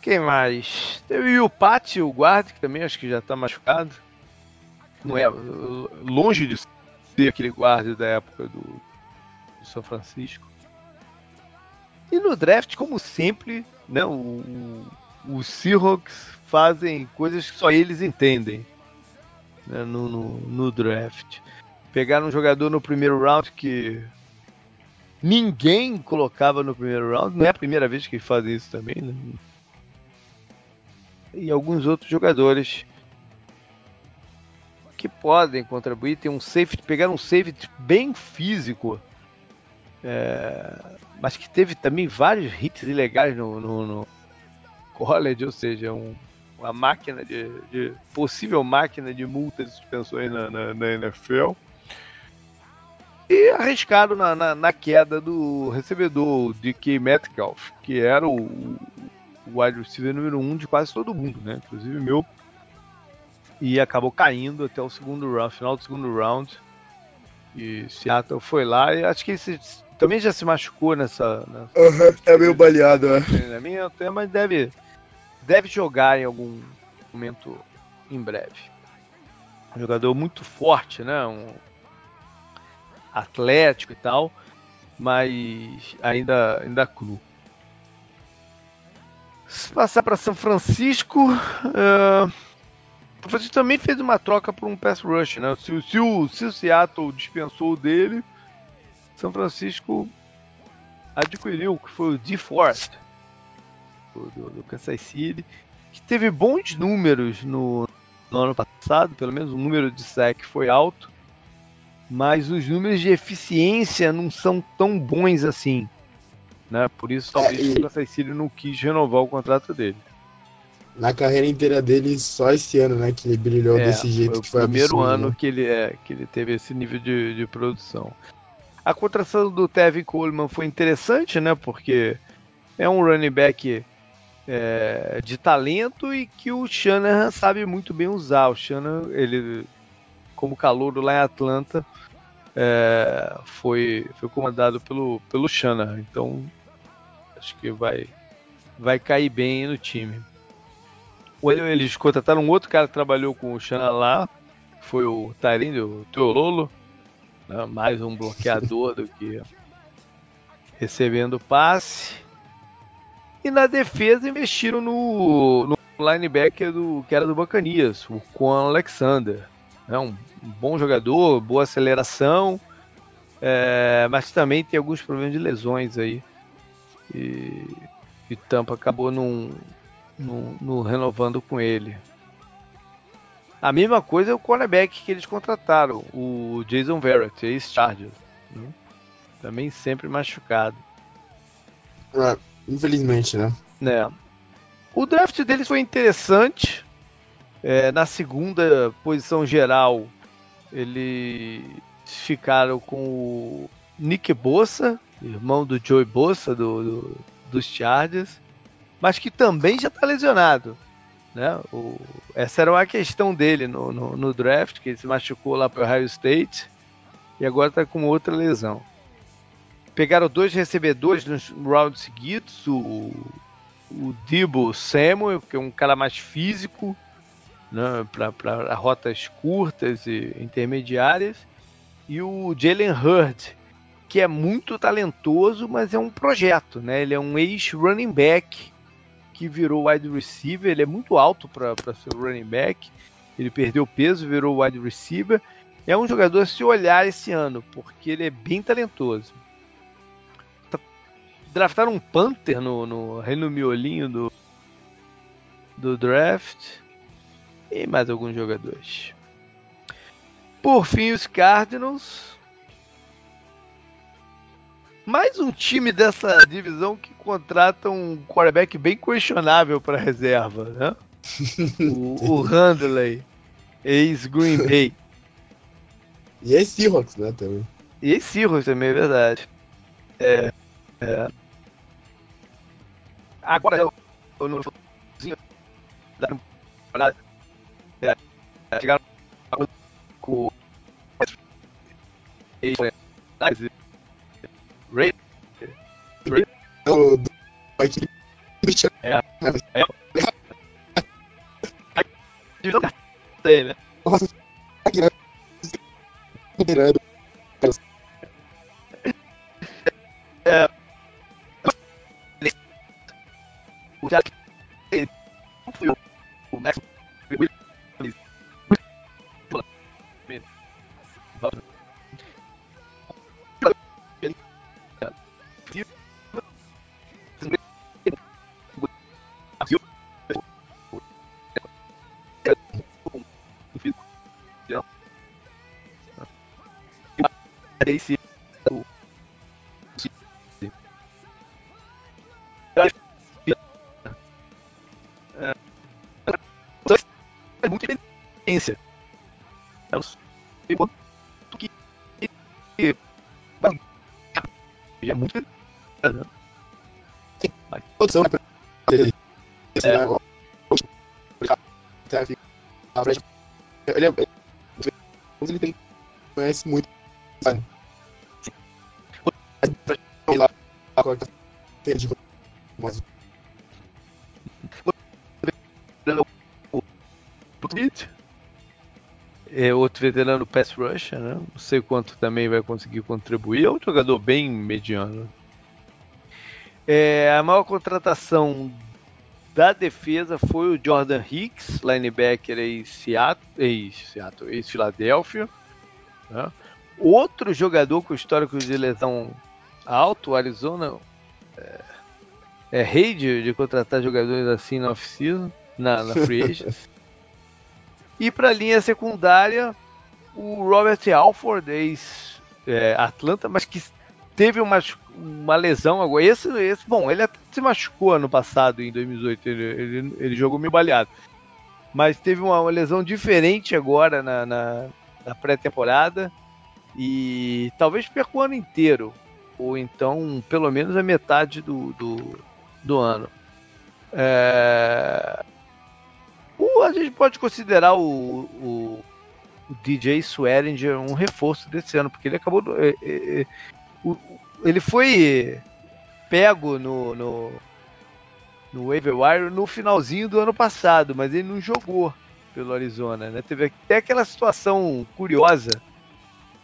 Quem mais? Teve o Pati, o guarda, que também acho que já tá machucado. Não é longe de ser aquele guarda da época do, do São Francisco. E no draft, como sempre, né, o, os Seahawks fazem coisas que só eles entendem né, no, no, no draft. Pegaram um jogador no primeiro round que ninguém colocava no primeiro round. Não é a primeira vez que fazem isso também, né? e alguns outros jogadores que podem contribuir. Tem um safety, pegaram um safety bem físico, é, mas que teve também vários hits ilegais no, no, no college, ou seja, um, uma máquina de, de, possível máquina de multas e suspensões na, na, na NFL. E arriscado na, na, na, queda do recebedor de K. Metcalf, que era o, o wide receiver número um de quase todo mundo, né? Inclusive meu. E acabou caindo até o segundo round, final do segundo round. E Seattle foi lá e acho que ele também já se machucou nessa. nessa uhum, é meio baleado, é. Treinamento, é, mas deve, deve jogar em algum momento em breve. Um jogador muito forte, né? Um atlético e tal, mas ainda, ainda cru. Se passar para São Francisco, uh, São Francisco também fez uma troca por um pass rush, né? Se, se, o, se o Seattle dispensou dele, São Francisco adquiriu, que foi o DeForest, do, do, Kansas City, que teve bons números no, no ano passado, pelo menos o número de sec foi alto, mas os números de eficiência não são tão bons assim. Né? Por isso, talvez é, e... o Kansas City não quis renovar o contrato dele. Na carreira inteira dele, só esse ano, né, que ele brilhou é, desse jeito, foi que foi o primeiro absurdo, ano né? que, ele, é, que ele teve esse nível de, de produção. A contratação do Tevin Coleman foi interessante, né, porque é um running back é, de talento e que o Shanahan sabe muito bem usar. O Shanahan, ele, como calouro lá em Atlanta, é, foi, foi comandado pelo, pelo Shanahan. Então, acho que vai, vai cair bem no time. Eles contrataram um outro cara que trabalhou com o Shanahan lá, foi o Tyrande, o Teololo, né, mais um bloqueador do que recebendo passe. E na defesa investiram no, no linebacker do, que era do Bacanias, o Quan Alexander. É um bom jogador, boa aceleração, é, mas também tem alguns problemas de lesões aí. E, e Tampa acabou não, renovando com ele. A mesma coisa é o cornerback que eles contrataram, o Jason Verrett, ex-Chargers. Né? Também sempre machucado. É, infelizmente, né? É. O draft deles foi interessante. É, na segunda posição geral, eles ficaram com o Nick Bossa, irmão do Joey Bossa do, do, dos Chargers, mas que também já está lesionado. Né? O, essa era uma questão dele no, no, no draft, que ele se machucou lá para o Ohio State e agora está com outra lesão. Pegaram dois recebedores nos rounds seguidos, o, o Debo Samuel, que é um cara mais físico, né, para rotas curtas e intermediárias, e o Jalen Hurd, que é muito talentoso, mas é um projeto, né? Ele é um ex-running back que virou wide receiver, ele é muito alto para ser running back, ele perdeu peso, virou wide receiver. É um jogador a se olhar esse ano, porque ele é bem talentoso. Tá, draftaram um Panther no, no, no miolinho do, do draft e mais alguns jogadores. Por fim, os Cardinals. Mais um time dessa divisão que contrata um quarterback bem questionável para reserva, né? o, o Handley, ex-Green Bay. E ex-Seahawks, né, também. E ex-Seahawks também, é verdade. É, é. Agora, ou no finalzinho da temporada, é, chegaram com Ray Ray o do é, é, divisão sei, né? Nossa, aqui, né? É. Esse é muita evidência. É o quanto que é muito Sim, produção né? Ele, é, ele tem conhece muito outro veterano pass rusher, né? Não sei quanto também vai conseguir contribuir. É um jogador bem mediano. É, a maior contratação da defesa foi o Jordan Hicks, linebacker ex-Seattle, ex-Seattle, ex-Filadélfia. Né? Outro jogador com histórico de lesão alto, Arizona é, é rei de, de, contratar jogadores assim na off-season, na, na free agents. e para a linha secundária, o Robert Alford, ex-Atlanta, é, mas que teve uma, uma lesão agora. Esse, esse, bom, ele se machucou ano passado, em 2018, ele, ele, ele jogou meio baleado. Mas teve uma, uma lesão diferente agora na, na, na pré-temporada e talvez perca o ano inteiro, ou então pelo menos a metade do, do, do ano. É... A gente pode considerar o, o, o DJ Swearinger um reforço desse ano, porque ele acabou. É, é, é ele foi pego no, no, no waiver wire no finalzinho do ano passado, mas ele não jogou pelo Arizona, né? Teve até aquela situação curiosa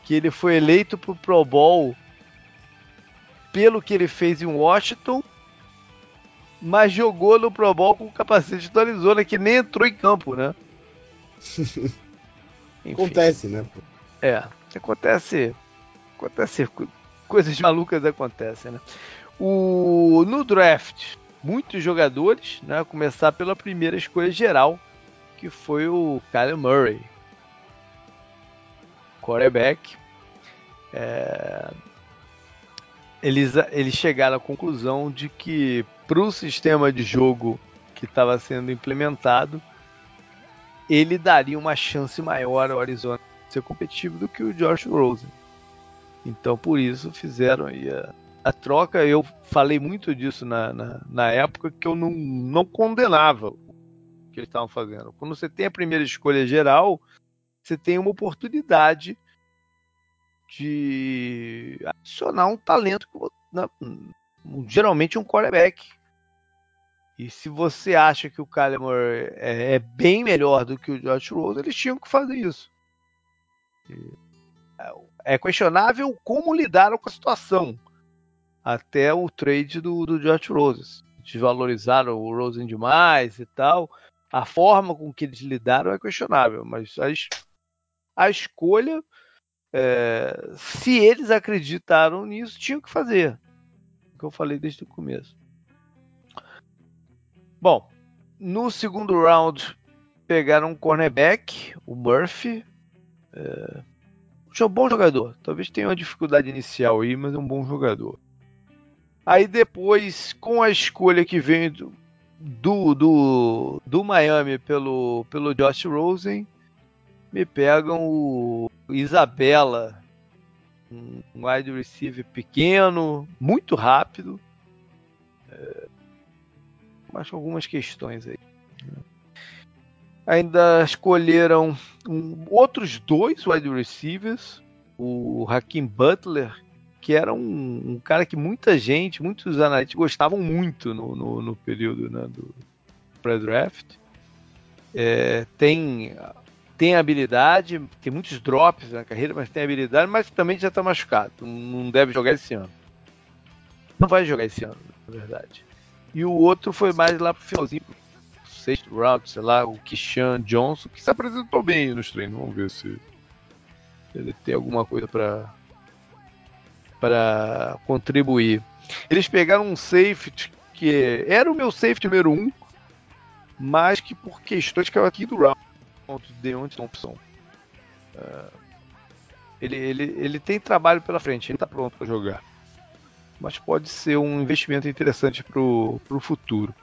que ele foi eleito pro Pro Bowl pelo que ele fez em Washington, mas jogou no Pro Bowl com o capacete do Arizona, que nem entrou em campo, né? acontece, né? É, acontece. Acontece. Coisas malucas acontecem, né? O, no draft, muitos jogadores, né? Começar pela primeira escolha geral, que foi o Kyle Murray. Quarterback. É, eles, eles chegaram à conclusão de que para o sistema de jogo que estava sendo implementado, ele daria uma chance maior ao Arizona ser competitivo do que o Josh Rosen. Então por isso fizeram a, a troca. Eu falei muito disso na, na, na, época que eu não, não condenava o que eles estavam fazendo. Quando você tem a primeira escolha geral, você tem uma oportunidade de adicionar um talento, na, geralmente um quarterback. E se você acha que o Kyler é, é, bem melhor do que o Josh Rose, eles tinham que fazer isso. É questionável como lidaram com a situação até o trade do, do Josh Rose. Desvalorizaram o Rosen demais e tal. A forma com que eles lidaram é questionável, mas a, a escolha é, se eles acreditaram nisso, tinham que fazer. O que eu falei desde o começo. Bom, no segundo round pegaram um cornerback, o Murphy. É, um bom jogador. Talvez tenha uma dificuldade inicial aí, mas é um bom jogador. Aí depois, com a escolha que vem do, do, do, do Miami pelo, pelo Josh Rosen, me pegam o Isabela, um wide receiver pequeno, muito rápido. É, mas algumas questões aí. Ainda escolheram um, outros dois wide receivers, o Hakim Butler, que era um, um, cara que muita gente, muitos analistas gostavam muito no, no, no período né, do pré-draft. É, tem tem habilidade, tem muitos drops na carreira, mas tem habilidade, mas também já está machucado, não deve jogar esse ano. Não vai jogar esse ano, na verdade. E o outro foi mais lá pro finalzinho, sexto round, sei lá, o Kishan Johnson, que se apresentou bem nos treinos. Vamos ver se ele tem alguma coisa para para contribuir. Eles pegaram um safety que era o meu safety número 1, um, mas que por questões que é aqui do round, de onde Thompson. Uh, ele, ele, ele tem trabalho pela frente, ele está pronto para jogar. Mas pode ser um investimento interessante para o futuro.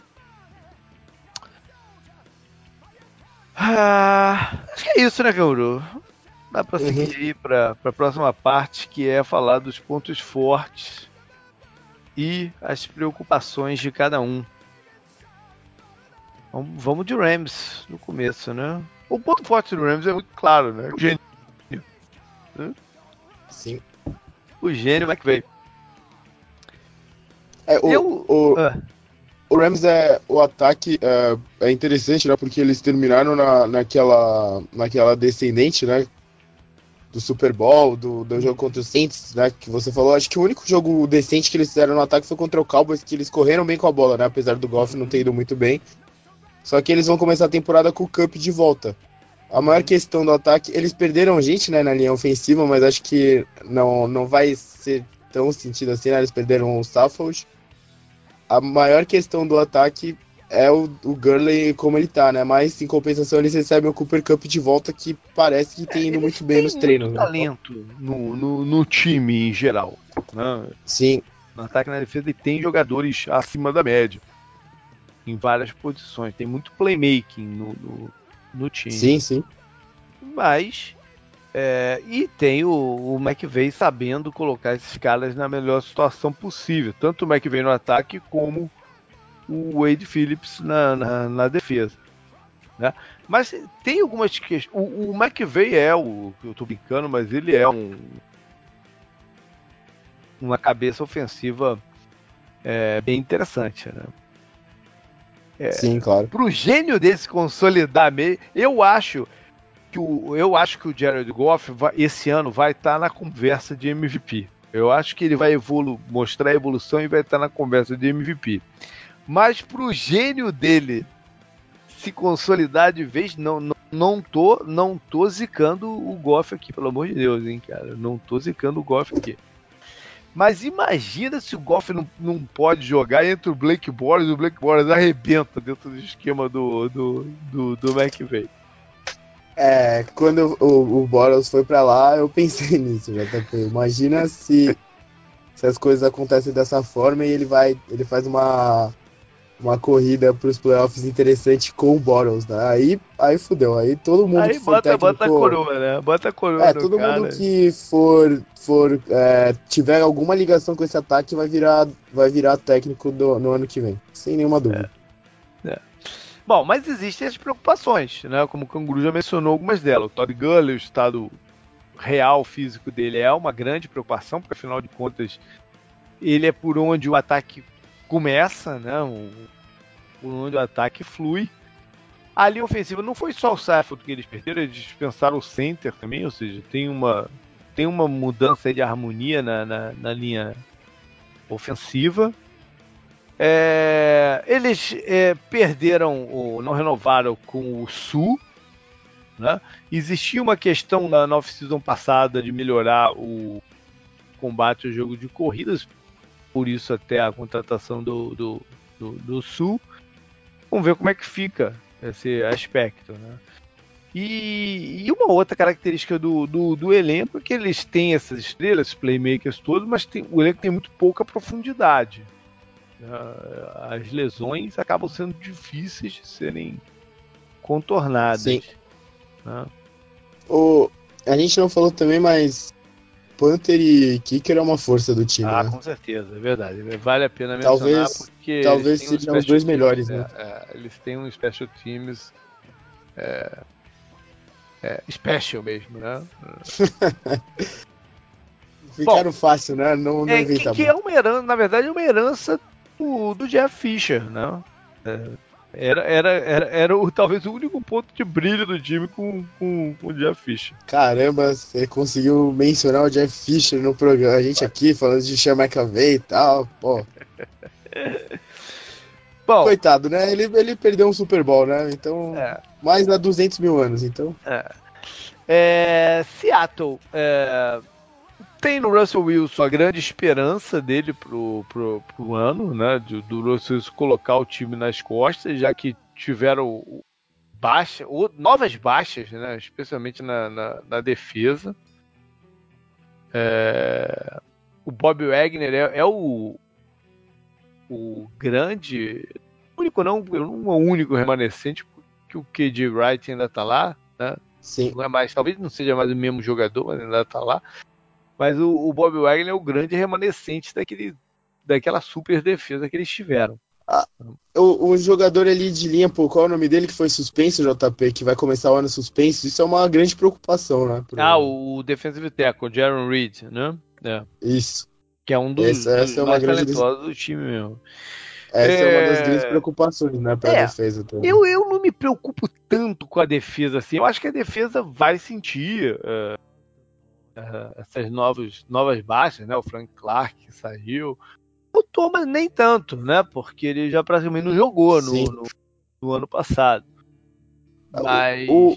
Ah, acho que é isso, né, Cauro? Dá para seguir uhum. aí para a próxima parte, que é falar dos pontos fortes e as preocupações de cada um. Vamos, de Rams no começo, né? O ponto forte do Rams é muito claro, né? O gênio. Sim. O gênio McVeigh. É, o, Eu... o, ah o Rams é o ataque é, é, interessante, né? Porque eles terminaram na, naquela naquela descendente, né? Do Super Bowl, do, do jogo contra os Saints, né? Que você falou. Acho que o único jogo decente que eles fizeram no ataque foi contra o Cowboys, que eles correram bem com a bola, né? Apesar do Goff não ter ido muito bem. Só que eles vão começar a temporada com o Cup de volta. A maior questão do ataque, eles perderam gente, né, na linha ofensiva, mas acho que não, não vai ser tão sentido assim, né? Eles perderam o Stafford a maior questão do ataque é o, o Gurley como ele tá, né? Mas em compensação eles recebem o Cooper Cup de volta que parece que tem é, indo muito bem nos treinos. Tem né? talento no, no, no, time em geral. Né? Sim. No ataque na defesa ele tem jogadores acima da média. Em várias posições. Tem muito playmaking no, no, no time. Sim, sim. Mas é, e tem o, o McVeigh sabendo colocar esses caras na melhor situação possível. Tanto o McVeigh no ataque como o Wade Phillips na, na, na defesa. Né? Mas tem algumas questões. O, o McVeigh é o. Eu estou brincando, mas ele é um. Uma cabeça ofensiva é, bem interessante. Né? É, Sim, claro. Para o gênio desse consolidar meio, eu acho que o, eu acho que o Jared Goff vai, esse ano vai estar tá na conversa de MVP. Eu acho que ele vai evolu mostrar a evolução e vai estar tá na conversa de MVP. Mas pro gênio dele se consolidar de vez, não, não, não tô, não tô zicando o Goff aqui, pelo amor de Deus, hein, cara. Não tô zicando o Goff aqui. Mas imagina se o Goff não, não pode jogar entre o Blake Bortles e o Blake Bortles arrebenta dentro do esquema do, do, do, do. É, quando o, o Boros foi para lá, eu pensei nisso, JP. Imagina se, se as coisas acontecem dessa forma e ele vai, ele faz uma uma corrida para os playoffs interessante com o Boros, né? Aí, aí fudeu, aí todo mundo aí que for bota, técnico, bota a coroa, né? Bota a coroa. É, todo cara. mundo que for for é, tiver alguma ligação com esse ataque vai virar vai virar técnico do, no ano que vem, sem nenhuma dúvida. É. é. Bom, mas existem as preocupações, né? Como o Canguru já mencionou algumas delas. O Todd Gurley, o estado real físico dele é uma grande preocupação, porque afinal de contas ele é por onde o ataque começa, né? Por onde o ataque flui. A linha ofensiva não foi só o Safford que eles perderam, eles dispensaram o center também, ou seja, tem uma, tem uma mudança de harmonia na, na, na linha ofensiva. É, eles é, perderam, ou não renovaram com o Sul. Né? Existia uma questão na, na off-season passada de melhorar o combate ao jogo de corridas, por isso até a contratação do, do, do, do Sul. Vamos ver como é que fica esse aspecto. Né? E, e, uma outra característica do, do, do, elenco é que eles têm essas estrelas, playmakers todos, mas tem, o elenco tem muito pouca profundidade. Ah, as lesões acabam sendo difíceis de serem contornadas. Sim. Né? O, a gente não falou também, mas Panther e Kicker é uma força do time. Ah, né? com certeza, é verdade. Vale a pena mencionar talvez, porque. Talvez sejam um os dois melhores, né? É, é, eles têm um special teams. É, é, special mesmo, né? Ficaram Bom, fácil, né? Não, não é, que, que é uma herança, na verdade, é uma herança do, do Jeff Fisher, né? É, era, era, era, era o, talvez o único ponto de brilho do time com, com, com o Jeff Fisher. Caramba, você conseguiu mencionar o Jeff Fisher no programa. A gente aqui falando de Sean McAvey e tal, pô. Bom, Coitado, né? Ele, ele perdeu um Super Bowl, né? Então, é. mais há 200 mil anos, então. É. É, Seattle é, tem no Russell Wilson a grande esperança dele pro, pro, pro ano, né? Do, do Russell Wilson colocar o time nas costas, já que tiveram baixa, ou, novas baixas, né? Especialmente na, na, na defesa. É, o Bob Wagner é, é, o, o grande, único não, não é o único remanescente, porque o KJ Wright ainda tá lá, né? Sim. Não é mais, talvez não seja mais o mesmo jogador, mas ainda tá lá. Mas o, o Bob Wagner é o grande remanescente daquele, daquela super defesa que eles tiveram. Ah, o, o, jogador ali de linha, pô, qual é o nome dele que foi suspenso, JP, que vai começar o ano suspenso? Isso é uma grande preocupação, né? Pro... Ah, o defensive tackle, o Jaron Reed, né? É. Isso. Que é um dos, essa, essa dos é mais talentosos do time mesmo. Essa é... é... uma das grandes preocupações, né, pra é, defesa também. Eu, eu não me preocupo tanto com a defesa assim. Eu acho que a defesa vai sentir uh, essas novos, novas baixas, né? O Frank Clark saiu. O Thomas nem tanto, né? Porque ele já praticamente não jogou no, no, no, ano passado. Mas. O,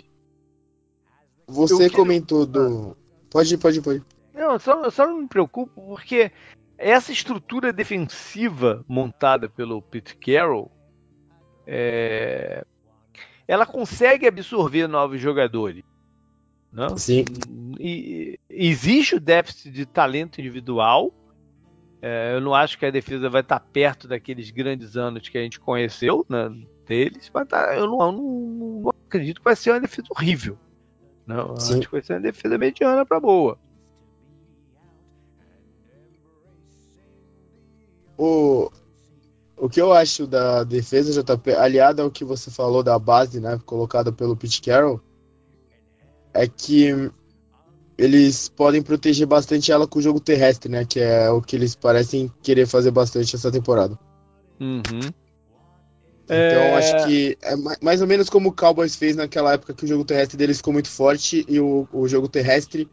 você comentou do. Pode ir, pode ir, pode ir. Não, só, só não me preocupo porque essa estrutura defensiva montada pelo Pete Carroll é, ela consegue absorver novos jogadores. Não? Sim. E, existe o déficit de talento individual. É, eu não acho que a defesa vai estar perto daqueles grandes anos que a gente conheceu né, deles, mas tá, eu não, não, não, acredito que vai ser uma defesa horrível. Não, Sim. acho que vai ser uma defesa mediana para boa. O, o que eu acho da defesa, JP, aliado ao que você falou da base, né, colocada pelo Pete Carroll, é que eles podem proteger bastante ela com o jogo terrestre, né? Que é o que eles parecem querer fazer bastante essa temporada. Uhum. Então é... acho que é mais ou menos como o Cowboys fez naquela época que o jogo terrestre deles ficou muito forte e o, o jogo terrestre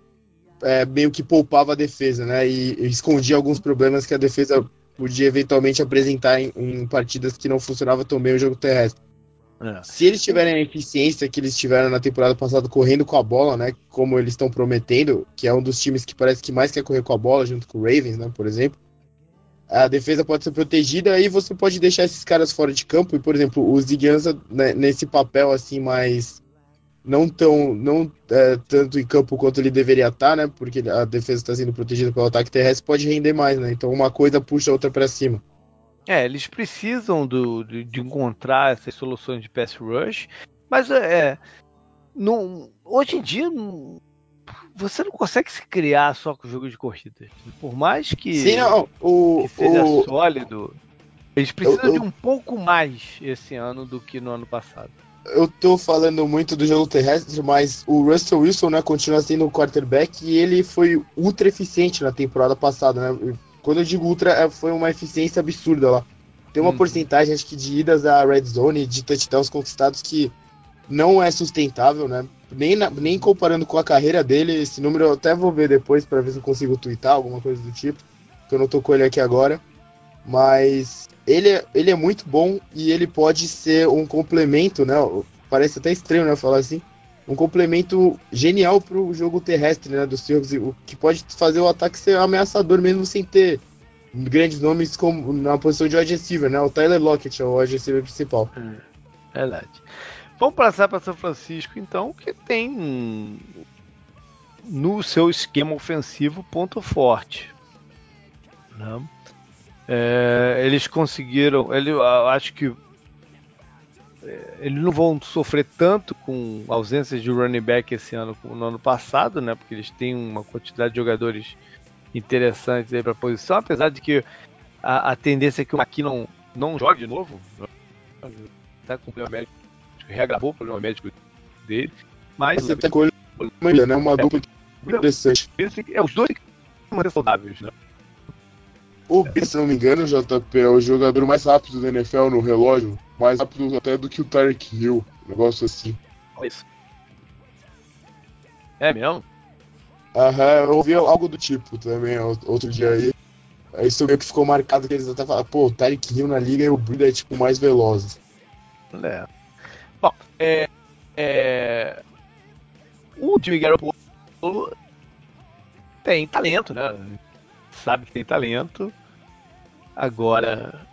é, meio que poupava a defesa, né? E, e, escondia alguns problemas que a defesa podia eventualmente apresentar em, em partidas que não funcionava tão bem o jogo terrestre. É. Se eles tiverem a eficiência que eles tiveram na temporada passada correndo com a bola, né? Como eles estão prometendo, que é um dos times que parece que mais quer correr com a bola, junto com o Ravens, né? Por exemplo. A defesa pode ser protegida, aí você pode deixar esses caras fora de campo. E, por exemplo, o Ziguianza, né, nesse papel assim, mais. Não tão. Não é, tanto em campo quanto ele deveria estar, né? Porque a defesa está sendo protegida pelo ataque terrestre, pode render mais, né? Então uma coisa puxa a outra para cima. É, eles precisam do, de, de, encontrar essas soluções de pass rush, mas é, não, hoje em dia não, você não consegue se criar só com o jogo de corrida. Por mais que, Sim, não, o, que seja o, sólido, eles precisam eu, eu, de um pouco mais esse ano do que no ano passado. Eu tô falando muito do jogo terrestre, mas o Russell Wilson né, continua sendo o quarterback e ele foi ultra eficiente na temporada passada, né? Quando eu digo ultra, é, foi uma eficiência absurda lá. Tem uma hum. porcentagem, acho que, de idas à red zone, de touchdowns conquistados que não é sustentável, né? Nem, na, nem comparando com a carreira dele, esse número eu até vou ver depois para ver se eu consigo twittar, alguma coisa do tipo, que eu não tô com ele aqui agora. Mas ele, é, ele é muito bom e ele pode ser um complemento, né? Parece até estranho, né? Falar assim um complemento genial para o jogo terrestre né, dos Seahawks, o que pode fazer o ataque ser ameaçador mesmo sem ter grandes nomes como na posição de wide receiver, né? O Tyler Lockett é o wide receiver principal. É, verdade. Vamos passar para São Francisco então, que tem no seu esquema ofensivo ponto forte. Né? É, eles conseguiram, ele, acho que eles não vão sofrer tanto com ausências de running back esse ano como no ano passado, né? Porque eles têm uma quantidade de jogadores interessantes aí para a posição, apesar de que a, a, tendência é que o McKinnon não jogue de novo. Tá com problema médico, reagravou o problema médico dele. Mas. Você tem coisa, né? Uma dupla interessante. É, os dois que manter saudáveis, né? O B, se não me engano, JP, é o jogador mais rápido da NFL no relógio. Mais rápido até do que o Tarek Hill. Um negócio assim. Isso. É mesmo? Aham, eu ouvi algo do tipo também outro dia aí. Isso meio que ficou marcado que eles até falaram, pô, o Tarek Hill na liga e o Breeder é tipo mais veloz. É. Bom, é, é... o Jimmy Garoppolo tem talento, né? Sabe que tem talento. Agora.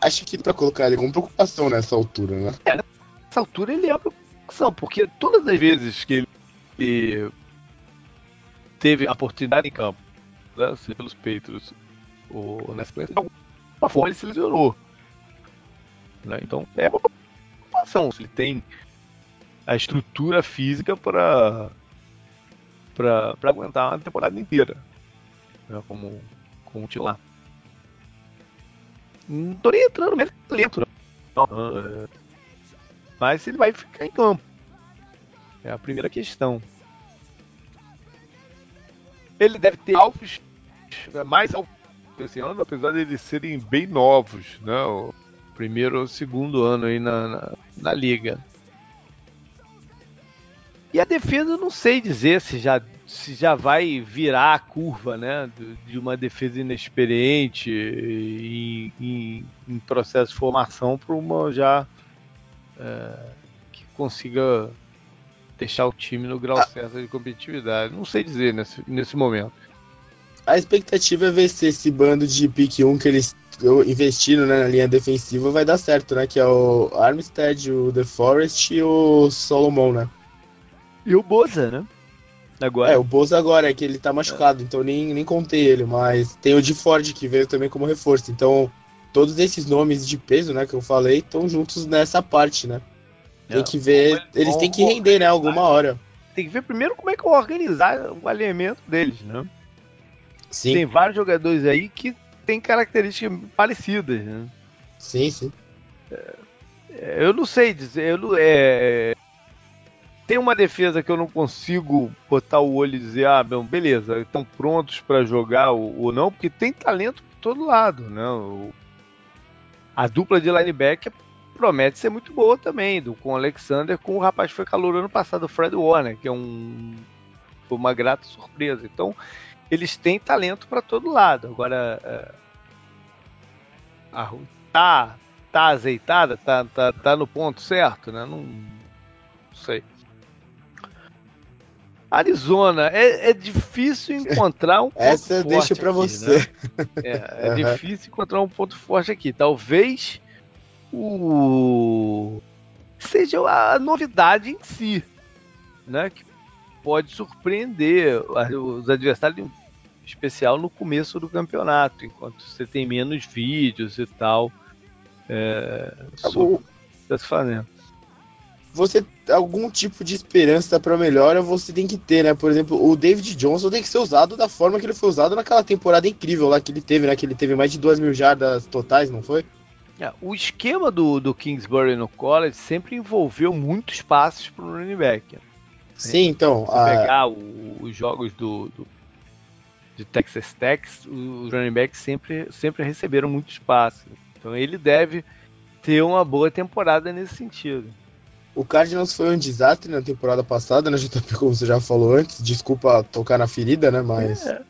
Acho que pra colocar ele como preocupação nessa altura, né? É, nessa altura ele é uma preocupação, porque todas as vezes que ele teve a oportunidade em campo, né, pelos Patriots, ou nessa de alguma forma ele se lesionou. Né? Então é uma preocupação se ele tem a estrutura física para para aguentar uma temporada inteira né? como, como titular. Não tô nem entrando mesmo lento, não. É. Mas ele vai ficar em campo. É a primeira questão. Ele deve ter alvos mais alvos esse ano, apesar de eles serem bem novos, né? O primeiro ou segundo ano aí na, na, na liga. E a defesa eu não sei dizer se já, se já vai virar a curva, né? De uma defesa inexperiente em, em, em processo de formação para uma já é, que consiga deixar o time no grau ah. certo de competitividade. Não sei dizer nesse, nesse momento. A expectativa é ver se esse bando de pick 1 que eles investiram né, na linha defensiva vai dar certo, né? Que é o Armstead, o The Forest e o Solomon, né? E o Boza, né? Agora. É, o Boza agora, é que ele tá machucado, é. então nem, nem contei ele, mas tem o de Ford que veio também como reforço. Então, todos esses nomes de peso, né, que eu falei, estão juntos nessa parte, né? Tem é. que ver, eles têm que render, né, alguma hora. Tem que ver primeiro como é que eu organizar o alinhamento deles, né? Sim. Tem vários jogadores aí que têm características parecidas, né? Sim, sim. É, eu não sei dizer, eu não, é, tem uma defesa que eu não consigo botar o olho e dizer, ah, beleza, estão prontos para jogar ou, não, porque tem talento por todo lado, né? A dupla de linebacker promete ser muito boa também, do, com o Alexander, com o rapaz que foi calor ano passado, o Fred Warner, que é um, uma grata surpresa. Então, eles têm talento para todo lado. Agora, é, a, tá, tá azeitada, tá, tá, tá no ponto certo, né? Não, não sei. Arizona, é, é difícil encontrar um ponto Essa eu deixo para você. Né? É, é uhum. difícil encontrar um ponto forte aqui. Talvez o seja a novidade em si, né? Que pode surpreender os adversários, em especial no começo do campeonato, enquanto você tem menos vídeos e tal. É, sobre, tá fazendo você algum tipo de esperança para melhora você tem que ter, né? Por exemplo, o David Johnson tem que ser usado da forma que ele foi usado naquela temporada incrível lá que ele teve, né? Que ele teve mais de 2 mil jardas totais, não foi? É, o esquema do, do Kingsbury no college sempre envolveu muitos passes para o running back. Sim, então. Se a... pegar o, os jogos do, do, de Texas Tech, os running backs sempre, sempre receberam muitos passes. Então ele deve ter uma boa temporada nesse sentido. O Cardinals foi um desastre na temporada passada, né, JP, como você já falou antes. Desculpa tocar na ferida, né, mas... É,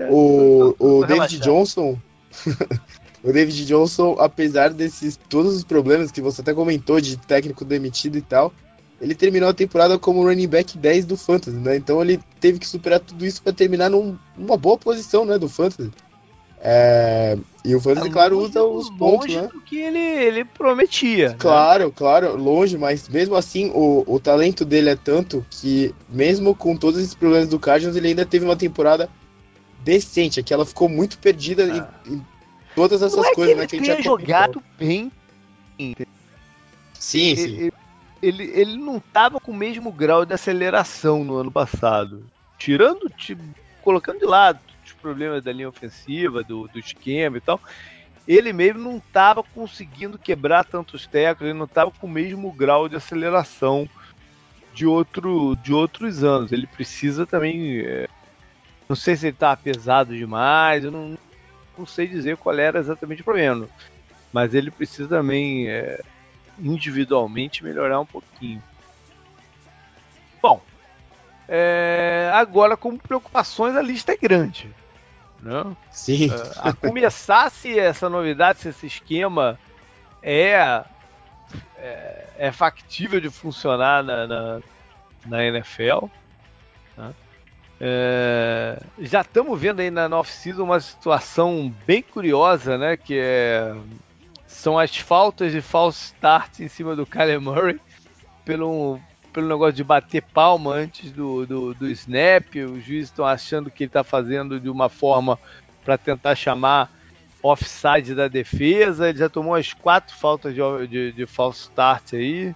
é, o, o David Johnson... o David Johnson, apesar desses todos os problemas que você até comentou de técnico demitido e tal, ele terminou a temporada como running back 10 do Fantasy, né? Então ele teve que superar tudo isso para terminar num, numa boa posição, né, do Fantasy. É, e o Fantasy, claro, usa os pontos, né? do que ele, ele prometia. Né? Claro, né? claro, longe, mas mesmo assim o, o talento dele é tanto que, mesmo com todos esses problemas do Cardinals, ele ainda teve uma temporada decente, que ela ficou muito perdida ah. em, em, todas essas Não coisas, é né? Que ele tenha jogado bem. Sim, sim. Ele, ele, ele não estava com o mesmo grau de aceleração no ano passado. Tirando, tipo, colocando de lado problemas da linha ofensiva, do, do esquema e tal, ele mesmo não estava conseguindo quebrar tantos tecos, ele não estava com o mesmo grau de aceleração de, outro, de outros anos. Ele precisa também. É, não sei se ele está pesado demais, eu não, não sei dizer qual era exatamente o problema. Mas ele precisa também é, individualmente melhorar um pouquinho. Bom, é, agora como preocupações a lista é grande. Né? Sim. É, a começar se essa novidade, se esse esquema é, é, é factível de funcionar na, na, na NFL. Né? É, já estamos vendo aí na off-season uma situação bem curiosa, né? Que é, são as faltas de false start em cima do Kyler Murray pelo, pelo negócio de bater palma antes do, do, do snap. Os juízes estão achando que ele está fazendo de uma forma para tentar chamar offside da defesa. Ele já tomou as quatro faltas de, de, de false start aí.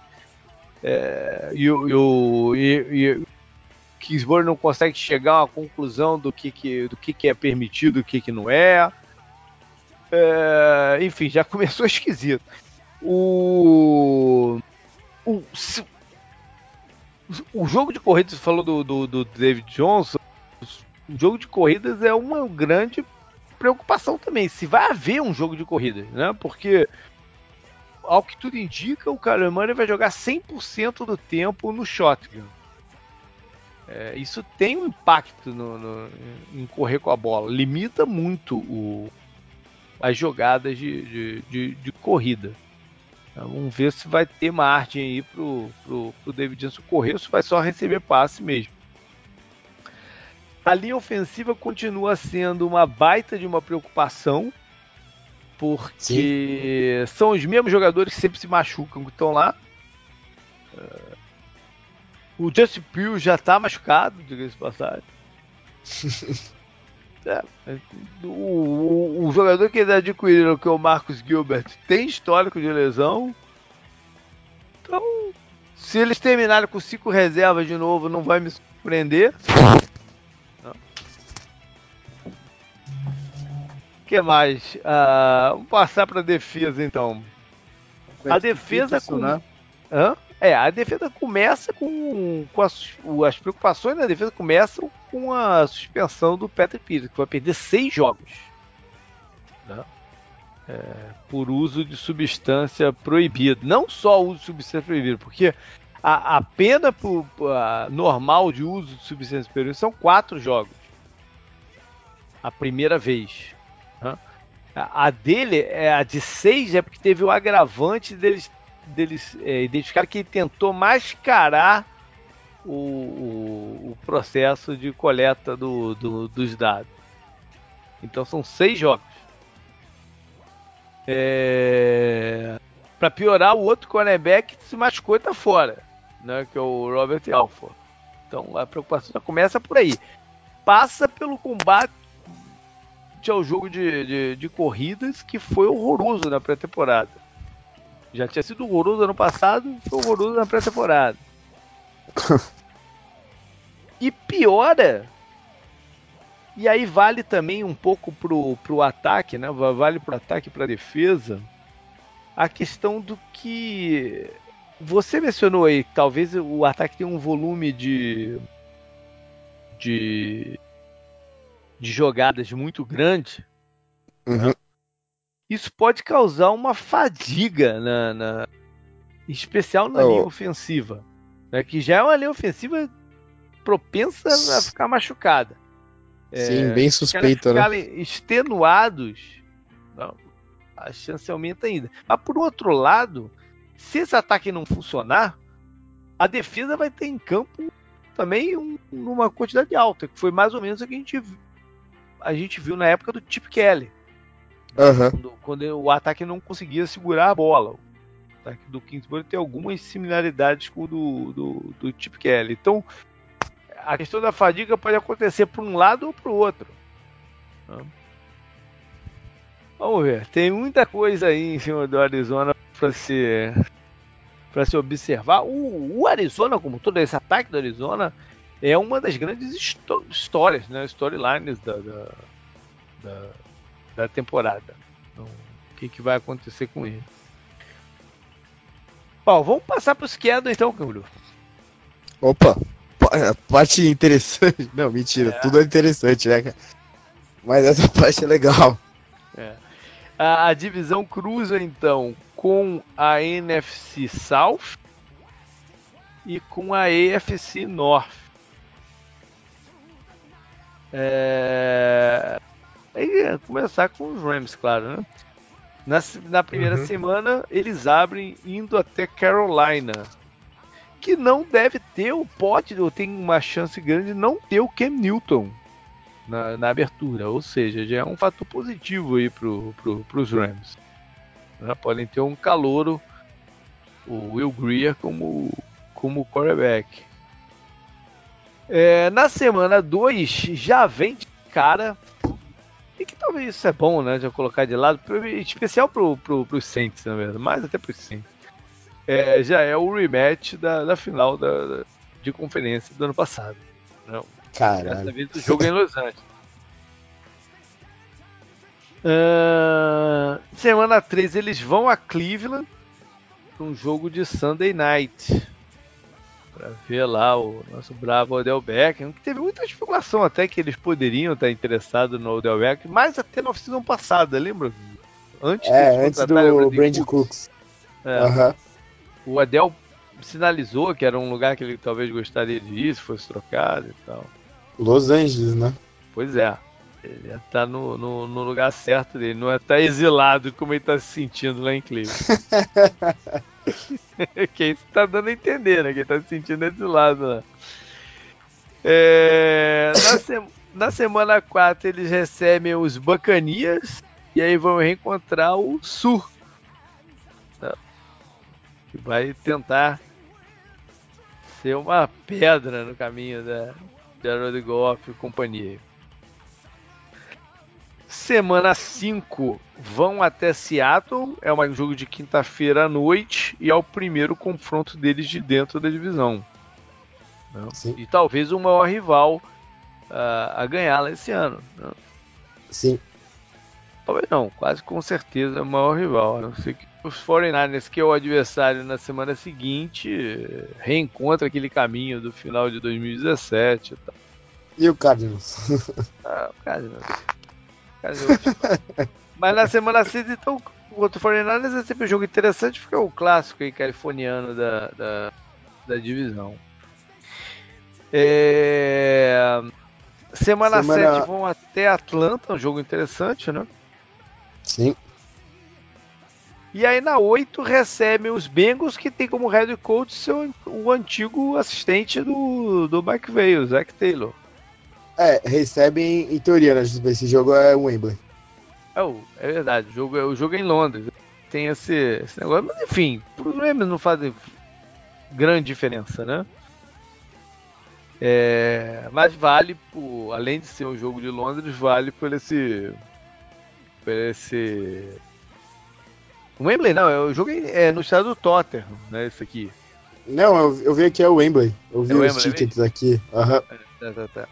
É, e, e, Kingsbury não consegue chegar a uma conclusão do que, que, do que, que é permitido o que, que não é. é. Enfim, já começou esquisito. O, o, o jogo de corridas, falou do, do, do David Johnson, o jogo de corridas é uma grande preocupação também. Se vai haver um jogo de corridas, né? Porque ao que tudo indica, o Caramani vai jogar 100% do tempo no shotgun. É, isso tem um impacto no, no, em correr com a bola, limita muito o, as jogadas de, de, de, de corrida. Vamos ver se vai ter margem aí pro, pro, pro David Johnson correr ou se vai só receber passe mesmo. A linha ofensiva continua sendo uma baita de uma preocupação, porque Sim. são os mesmos jogadores que sempre se machucam que estão lá. O Justin Pugh já tá machucado, diga-se passagem. é, o, o, o, jogador que eles adquiriram, que é o Marcus Gilbert, tem histórico de lesão. Então, se eles terminarem com cinco reservas de novo, não vai me surpreender. O que mais? Uh, vamos passar para a defesa então. A defesa com. Né? Hã? É, a defesa começa com, com as, as preocupações da defesa começam com a suspensão do Patrick Peters, que vai perder seis jogos. Né? É, por uso de substância proibida. Não só uso de substância proibida, porque a, a pena por, a normal de uso de substância proibida são quatro jogos. A primeira vez. Né? A, a dele, é, a de seis, é porque teve o agravante deles deles é, identificaram que ele tentou mascarar o, o, o processo de coleta do, do, dos dados. Então são seis jogos. É... Para piorar, o outro cornerback se machucou e tá fora, né? Que é o Robert Alfa. Então a preocupação já começa por aí. Passa pelo combate ao jogo de, de, de corridas que foi horroroso na pré-temporada. Já tinha sido horroroso ano passado, foi horroroso na pré-temporada. e piora. E aí vale também um pouco pro, pro ataque, né? Vale pro ataque e pra defesa. A questão do que você mencionou aí, talvez o ataque tenha um volume de de, de jogadas muito grande. Uhum. Né? Isso pode causar uma fadiga na, na em especial na oh. linha ofensiva, né, que já é uma linha ofensiva propensa a ficar machucada. Sim, é, bem suspeita, né? extenuados, não, a chance aumenta ainda. Mas por outro lado, se esse ataque não funcionar, a defesa vai ter em campo também um, uma quantidade alta, que foi mais ou menos o que a gente, a gente viu na época do Chip Kelly. Uhum. Quando, quando, o ataque não conseguia segurar a bola. O ataque do Kingsbury tem algumas similaridades com o do, do, do Chip Kelly. Então, a questão da fadiga pode acontecer para um lado ou para o outro. Vamos ver. Tem muita coisa aí em cima do Arizona para ser para se observar. O, o, Arizona, como todo esse ataque do Arizona, é uma das grandes histórias, né? Storylines da, da, da, da temporada. Então, o que, que vai acontecer com ele? Bom, vamos passar para o schedule então, Câmbio. Opa, parte interessante. Não, mentira, é. tudo é interessante, né, Mas essa parte é legal. É. A, a, divisão cruza então com a NFC South e com a AFC North. É... Aí, começar com os Rams, claro, né? Na, na primeira uhum. semana, eles abrem indo até Carolina, que não deve ter o pote, ou tem uma chance grande de não ter o Cam Newton na, na abertura, ou seja, já é um fator positivo aí pro, pro, pros Rams. Né? Podem ter um calouro, o Will Greer como, como quarterback. É, na semana 2 já vem de cara e que talvez isso é bom, né? Já colocar de lado, em especial pro, pro, pros Saints, na verdade, mais até pros Saints. É, já é o rematch da, da final da, de conferência do ano passado. Não. Caralho. Dessa vez o jogo é em Los Angeles. Uh, semana 3 eles vão a Cleveland para um jogo de Sunday Night para ver lá o nosso bravo Odell Beckham, que teve muita especulação até que eles poderiam estar interessados no Odell Beckham, mas até na oficina passada, lembra? Antes, é, antes do Brand Cooks. Cooks. É. Uhum. O Adel sinalizou que era um lugar que ele talvez gostaria de ir se fosse trocado e tal. Los Angeles, né? Pois é. Ele ia estar no, no, no lugar certo dele, não é estar exilado como ele está se sentindo lá em Cleveland. que isso tá dando a entender, né? Que ele tá se sentindo exilado lá. É, na, se, na, semana 4 eles recebem os Bacanias e aí vão reencontrar o Sur. Tá? Que vai tentar ser uma pedra no caminho da Jared Goff e companhia. Semana 5 vão até Seattle, é um jogo de quinta-feira à noite e é o primeiro confronto deles de dentro da divisão. Né? E talvez o maior rival uh, a ganhar lá esse ano. Né? Sim. Talvez não, quase com certeza é o maior rival. A não ser que os 49ers, que é o adversário na semana seguinte, reencontra aquele caminho do final de 2017 e tal. E o Cardinals? ah, o Cardinals. Mas na semana 6, então, contra o 49 é sempre um jogo interessante, porque é o clássico aí, californiano da, da, da divisão. É... Semana, semana 7 vão até Atlanta, um jogo interessante, né? Sim. E aí na 8 recebem os Bengals, que tem como head coach seu, o antigo assistente do, do McVeigh, o Zach Taylor. É, recebem em teoria, né? Esse jogo é o Wembley. É, é verdade, o jogo, é, o jogo é em Londres. Tem esse, esse negócio, mas enfim, problemas não fazem grande diferença, né? É, mas vale, por, além de ser um jogo de Londres, vale por esse. por esse. O Wembley não, é o jogo é no estado do Tottenham, né? Esse aqui. Não, eu, eu vi aqui é o Wembley. Eu vi é os Wembley, tickets aqui. Uhum. É, tá, tá, tá.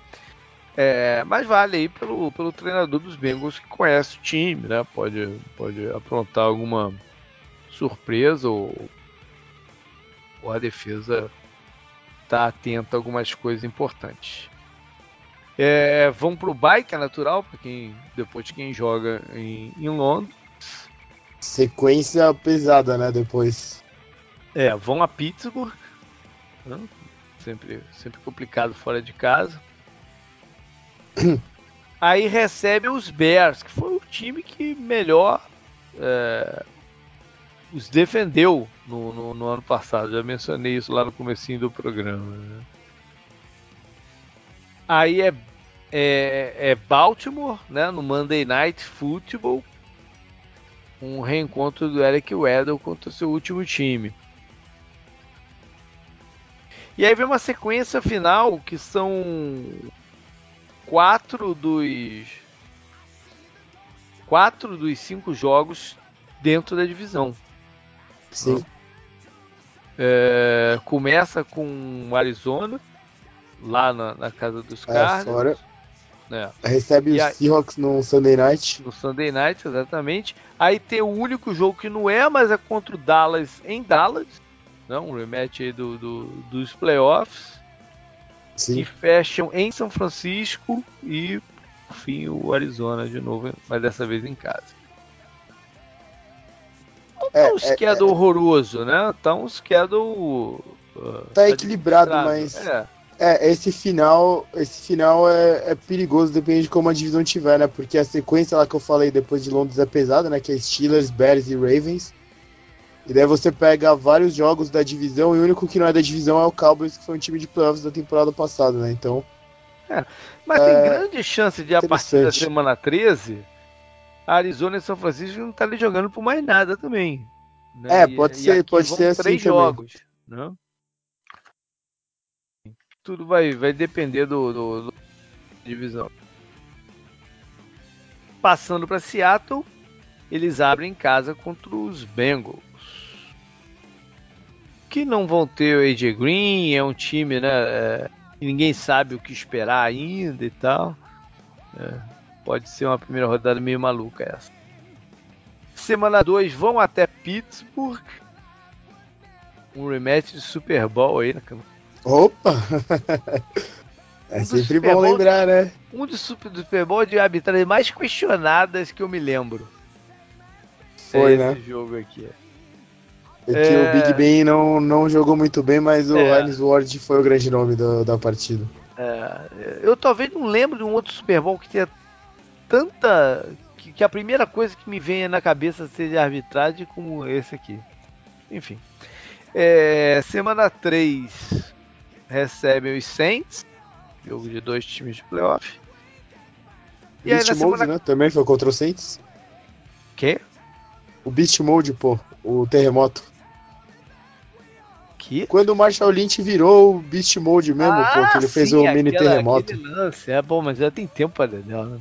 É, mas vale aí pelo, pelo treinador dos Bengals que conhece o time, né? Pode, pode aprontar alguma surpresa ou, ou a defesa tá atenta a algumas coisas importantes. É, vão pro bike, é natural, para quem depois de quem joga em, em Londres. Sequência pesada, né? Depois. É, vão a Pittsburgh. Né? Sempre, sempre complicado fora de casa. Aí recebe os Bears, que foi o time que melhor é, os defendeu no, no, no, ano passado. Já mencionei isso lá no comecinho do programa. Né? Aí é, é, é, Baltimore, né, no Monday Night Football. Um reencontro do Eric Weddle contra o seu último time. E aí vem uma sequência final que são quatro dos quatro dos cinco jogos dentro da divisão. Sim. É, começa com o Arizona, lá na, na casa dos é, Cardinals. É. Recebe os Seahawks no Sunday Night. No Sunday Night, exatamente. Aí tem o único jogo que não é, mas é contra o Dallas em Dallas. Não, um rematch aí do, do, dos playoffs. Sim. E fecham em São Francisco e, por fim, o Arizona de novo, mas dessa vez em casa. Tá é, um schedule é, é, horroroso, né? Tá um schedule. Uh, tá equilibrado, mas. É. É, esse final, esse final é, é, perigoso, depende de como a divisão tiver, né? Porque a sequência lá que eu falei depois de Londres é pesada, né? Que é Steelers, Bears e Ravens. E daí você pega vários jogos da divisão e o único que não é da divisão é o Cowboys, que foi um time de playoffs da temporada passada, né? Então. É, mas é, tem grande chance de a partir da semana 13, Arizona e São Francisco não estarem tá jogando por mais nada também. Né? É, pode e, ser, e pode ser assim três jogos, né? tudo vai, vai depender do, do, do divisão. Passando para Seattle, eles abrem casa contra os Bengals. Que não vão ter o AJ Green, é um time, né? É, ninguém sabe o que esperar ainda e tal. É, pode ser uma primeira rodada meio maluca essa. Semana 2 vão até Pittsburgh. Um rematch de Super Bowl aí, né? Opa! é um sempre bom lembrar, né? Um dos Super Bowl de arbitragem mais questionadas que eu me lembro. Foi, é né? Esse jogo aqui. É que é... o Big Ben não, não jogou muito bem, mas o é... Heinz Ward foi o grande nome do, da partida. É... Eu talvez não lembro de um outro Super Bowl que tenha tanta. Que, que a primeira coisa que me venha na cabeça seja arbitragem como esse aqui. Enfim. É, semana 3 recebem os Saints, jogo de dois times de playoff. E Beast aí, Mode, semana... né? Também foi contra os Saints. Quê? O Beast Mode, pô, o terremoto. Que? Quando o Marshall Lynch virou o Beast Mode mesmo, ah, pô, que ele sim, fez o mini terremoto. Lance. É bom, mas já tem tempo pra dela, né?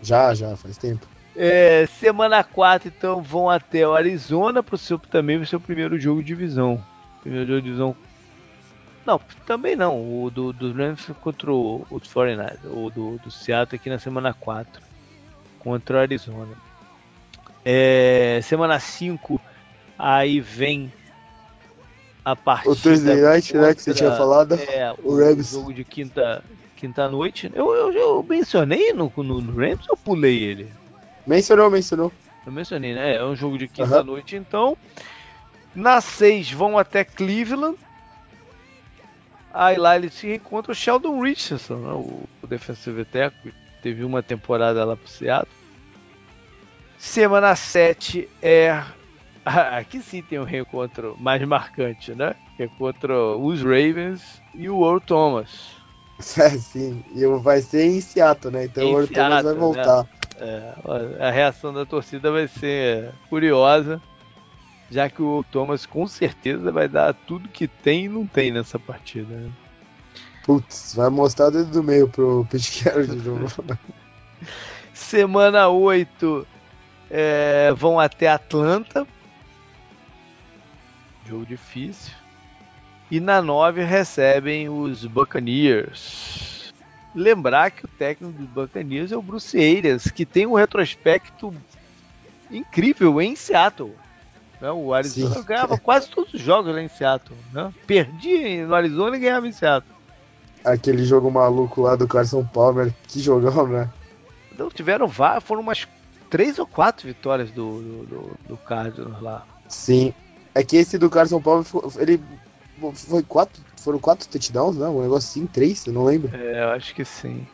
Já, já, faz tempo. É, semana 4, então, vão até o Arizona pro seu, também o seu primeiro jogo de divisão. Primeiro jogo de divisão não, também não. O do, do Rams contra o, o 49 o do, do Seattle aqui na semana 4 contra o Arizona. É, semana 5, aí vem a partida. O Thursday Night, contra, né, que você tinha falado. É, o, o jogo de quinta, quinta noite. Eu, eu, eu mencionei no, no, no Rams ou pulei ele? Mencionou, mencionou. Eu mencionei, né? É um jogo de quinta uhum. noite, então. Na 6 vão até Cleveland Aí lá ele se encontra o Sheldon Richardson, né, o, o defensive tackle, teve uma temporada lá pro Seattle. Semana 7 é. Aqui sim tem um reencontro mais marcante, né? Que é contra os Ravens e o Earl Thomas. É, sim, e vai ser em Seattle, né? Então em o Earl Thomas vai né? voltar. Né? É, a reação da torcida vai ser curiosa já que o Thomas com certeza vai dar tudo que tem e não tem nessa partida. Né? Putz, vai mostrar dentro do meio pro Pete de novo. Semana 8 é, vão até Atlanta. Jogo difícil. E na 9 recebem os Buccaneers. Lembrar que o técnico dos Buccaneers é o Bruce Arias, que tem um retrospecto incrível em Seattle. Né? O Arizona Sim. ganhava quase todos os jogos lá em Seattle. Né? Perdia no Arizona e ganhava em Seattle. Aquele jogo maluco lá do Carson Palmer, que jogão, né? Não, tiveram vários, foram umas três ou quatro vitórias do, do, do, do Cardinals lá. Sim. É que esse do Carson Palmer, ele foi quatro, foram quatro touchdowns, não? Um negócio assim, três, eu não lembro. É, eu acho que sim.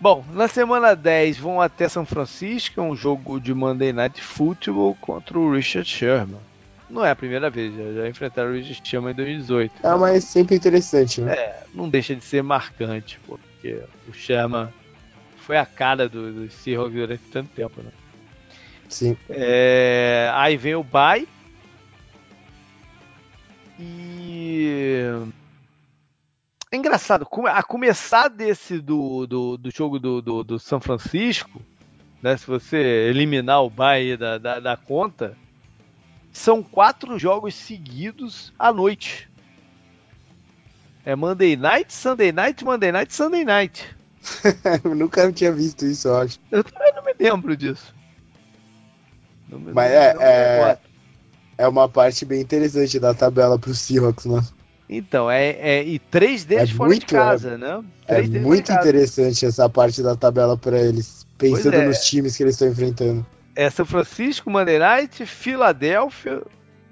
Bom, na semana 10 vão até São Francisco, um jogo de Monday Night Football contra o Richard Sherman. Não é a primeira vez, já, já enfrentaram o Richard Sherman em 2018. É, mas sempre interessante, né? É, não deixa de ser marcante, porque o Sherman foi a cara dos do Seahawks durante tanto tempo, né? Sim. É, aí vem o Bay. E é engraçado, a começar desse do, do, do jogo do, do, do, São Francisco, né, se você eliminar o Bahia da, da, da, conta, são quatro jogos seguidos à noite. É Monday Night, Sunday Night, Monday Night, Sunday Night. nunca tinha visto isso, eu acho. Eu também não me lembro disso. Mas é, é, é, uma parte bem interessante da tabela pro Seahawks, né? Então, é, é e três deles é fora muito, de casa, é, né? Três é muito interessante essa parte da tabela para eles, pensando é. nos times que eles estão enfrentando. É São Francisco, Monday Night, Filadélfia,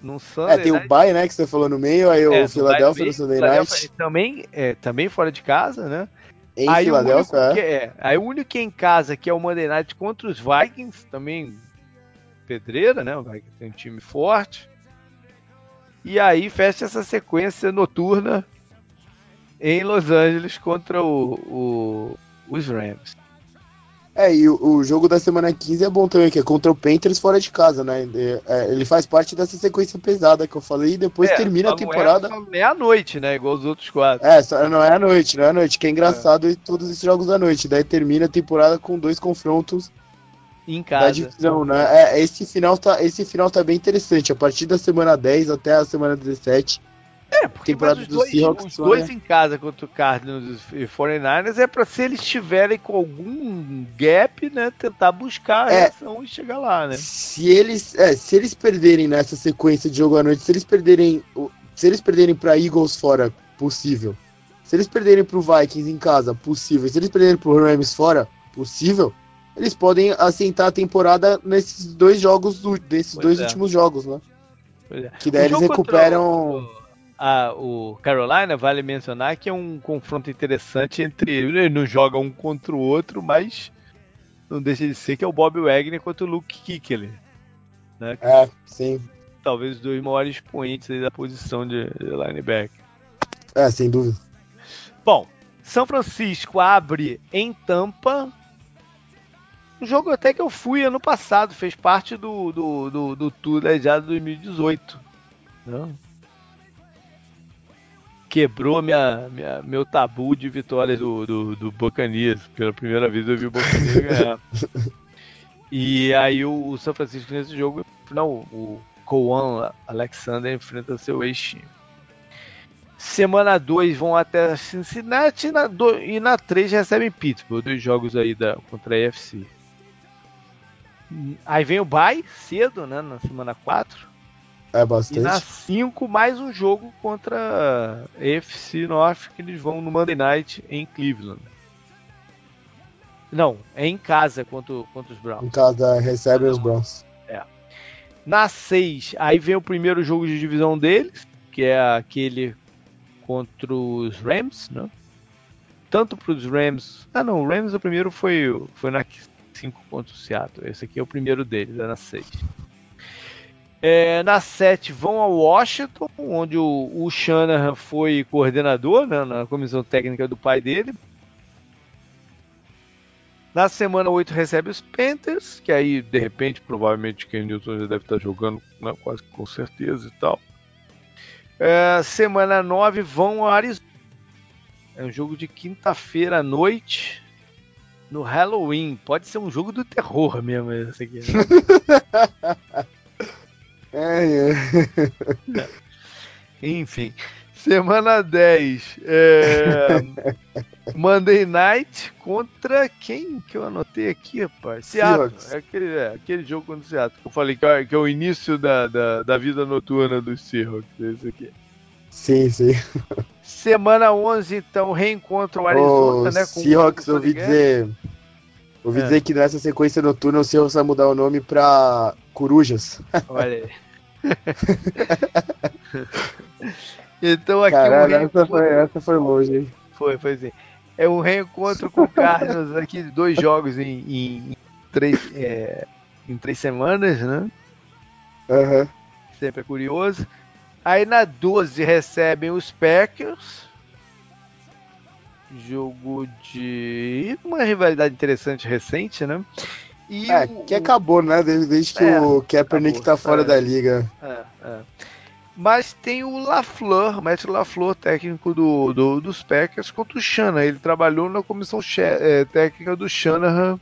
no Sunday É, tem Night. o Bay, né, que você falou no meio, aí é, o Filadélfia no Sunday Night. Também, é, também fora de casa, né? Em aí Filadélfia, é. é. Aí o único que é em casa, que é o Monday Night contra os Vikings, também pedreira, né? O Vikings tem um time forte. E aí fecha essa sequência noturna em Los Angeles contra o, o os Rams. É, e o, o, jogo da semana 15 é bom também, que é contra o Panthers fora de casa, né? É, ele faz parte dessa sequência pesada que eu falei e depois é, termina a temporada. É, é à noite, né? Igual os outros quatro. É, só, não é à noite, não é à noite, que é engraçado é. todos esses jogos da noite. Daí termina a temporada com dois confrontos em casa. Da divisão, né? É, esse final tá, esse final tá bem interessante. A partir da semana 10 até a semana 17 é, porque temporada os dois, Seahawks, os dois né? em casa contra o Cardinals e 49ers é para se eles estiverem com algum gap, né, tentar buscar a é, reação e chegar lá, né? Se eles, é, se eles perderem nessa sequência de jogo à noite, se eles perderem, se eles perderem para Eagles fora, possível. Se eles perderem para o Vikings em casa, possível. Se eles perderem para o Rams fora, possível. Eles podem assentar a temporada nesses dois jogos, desses pois dois é. últimos jogos, né? É. Que daí eles recuperam a, o Carolina, vale mencionar que é um confronto interessante entre. Ele não joga um contra o outro, mas não deixa de ser que é o Bob Wagner contra o Luke Kuechly. Né? É, sim. Talvez os dois maiores expoentes da posição de, de linebacker. É, sem dúvida. Bom, São Francisco abre em Tampa. Um jogo até que eu fui ano passado, fez parte do, do, do, do Tour da já 2018. Não? quebrou minha, minha, meu tabu de vitórias do, do, do Buccaneers. Pela primeira vez eu vi o Buccaneers ganhar. E aí o, o São Francisco nesse jogo, não, o Coan Alexander enfrenta seu ex-time. Semana 2 vão até Cincinnati e na, do, e na 3 recebem Pittsburgh, dois jogos aí da, contra a AFC. Aí vem o bye cedo, né, na semana 4. É bastante. E na 5, mais um jogo contra a FC North, que eles vão no Monday Night em Cleveland. Não, é em casa contra, contra os Browns. Em casa, recebe os Browns. É. Na 6, aí vem o primeiro jogo de divisão deles, que é aquele contra os Rams, né? Tanto para os Rams. Ah, não, o Rams o primeiro foi, foi na 5 contra o Seattle. Esse aqui é o primeiro deles, é na 6. É, na 7 vão a Washington, onde o, o Shanahan foi coordenador né, na comissão técnica do pai dele. Na semana 8 recebe os Panthers, que aí de repente, provavelmente, Ken Newton já deve estar jogando né, quase com certeza e tal. É, semana 9 vão a Arizona. É um jogo de quinta-feira à noite no Halloween. Pode ser um jogo do terror mesmo esse aqui. É, é. Enfim. Semana 10. É... Monday Night contra quem que eu anotei aqui, rapaz? Seattle. É aquele, é aquele jogo contra o Seattle. Eu falei que é, que é o início da, da, da, vida noturna dos Seahawks. Esse aqui. Sim, sim. Semana 11, então, reencontro o Arizona, oh, né? Com Seahawks, ouvi dizer. Ouvi é. dizer que nessa sequência noturna o Seahawks vai mudar o nome pra Corujas. Olha aí. então aqui Caralho, um essa, foi, essa foi longe, hein? Foi, foi sim. É um reencontro com o Carlos aqui, dois jogos em, em, em três, é, em três semanas, né? Uhum. Sempre é curioso. Aí na 12 recebem os Packers. Jogo de uma rivalidade interessante recente, né? E é, o, que acabou, né? Desde, desde que é, o Kaepernick acabou, tá fora é, da liga. É, é. Mas tem o LaFleur, mestre LaFleur, técnico do, do, dos Packers, contra o Shanahan. Ele trabalhou na comissão é, técnica do Shanahan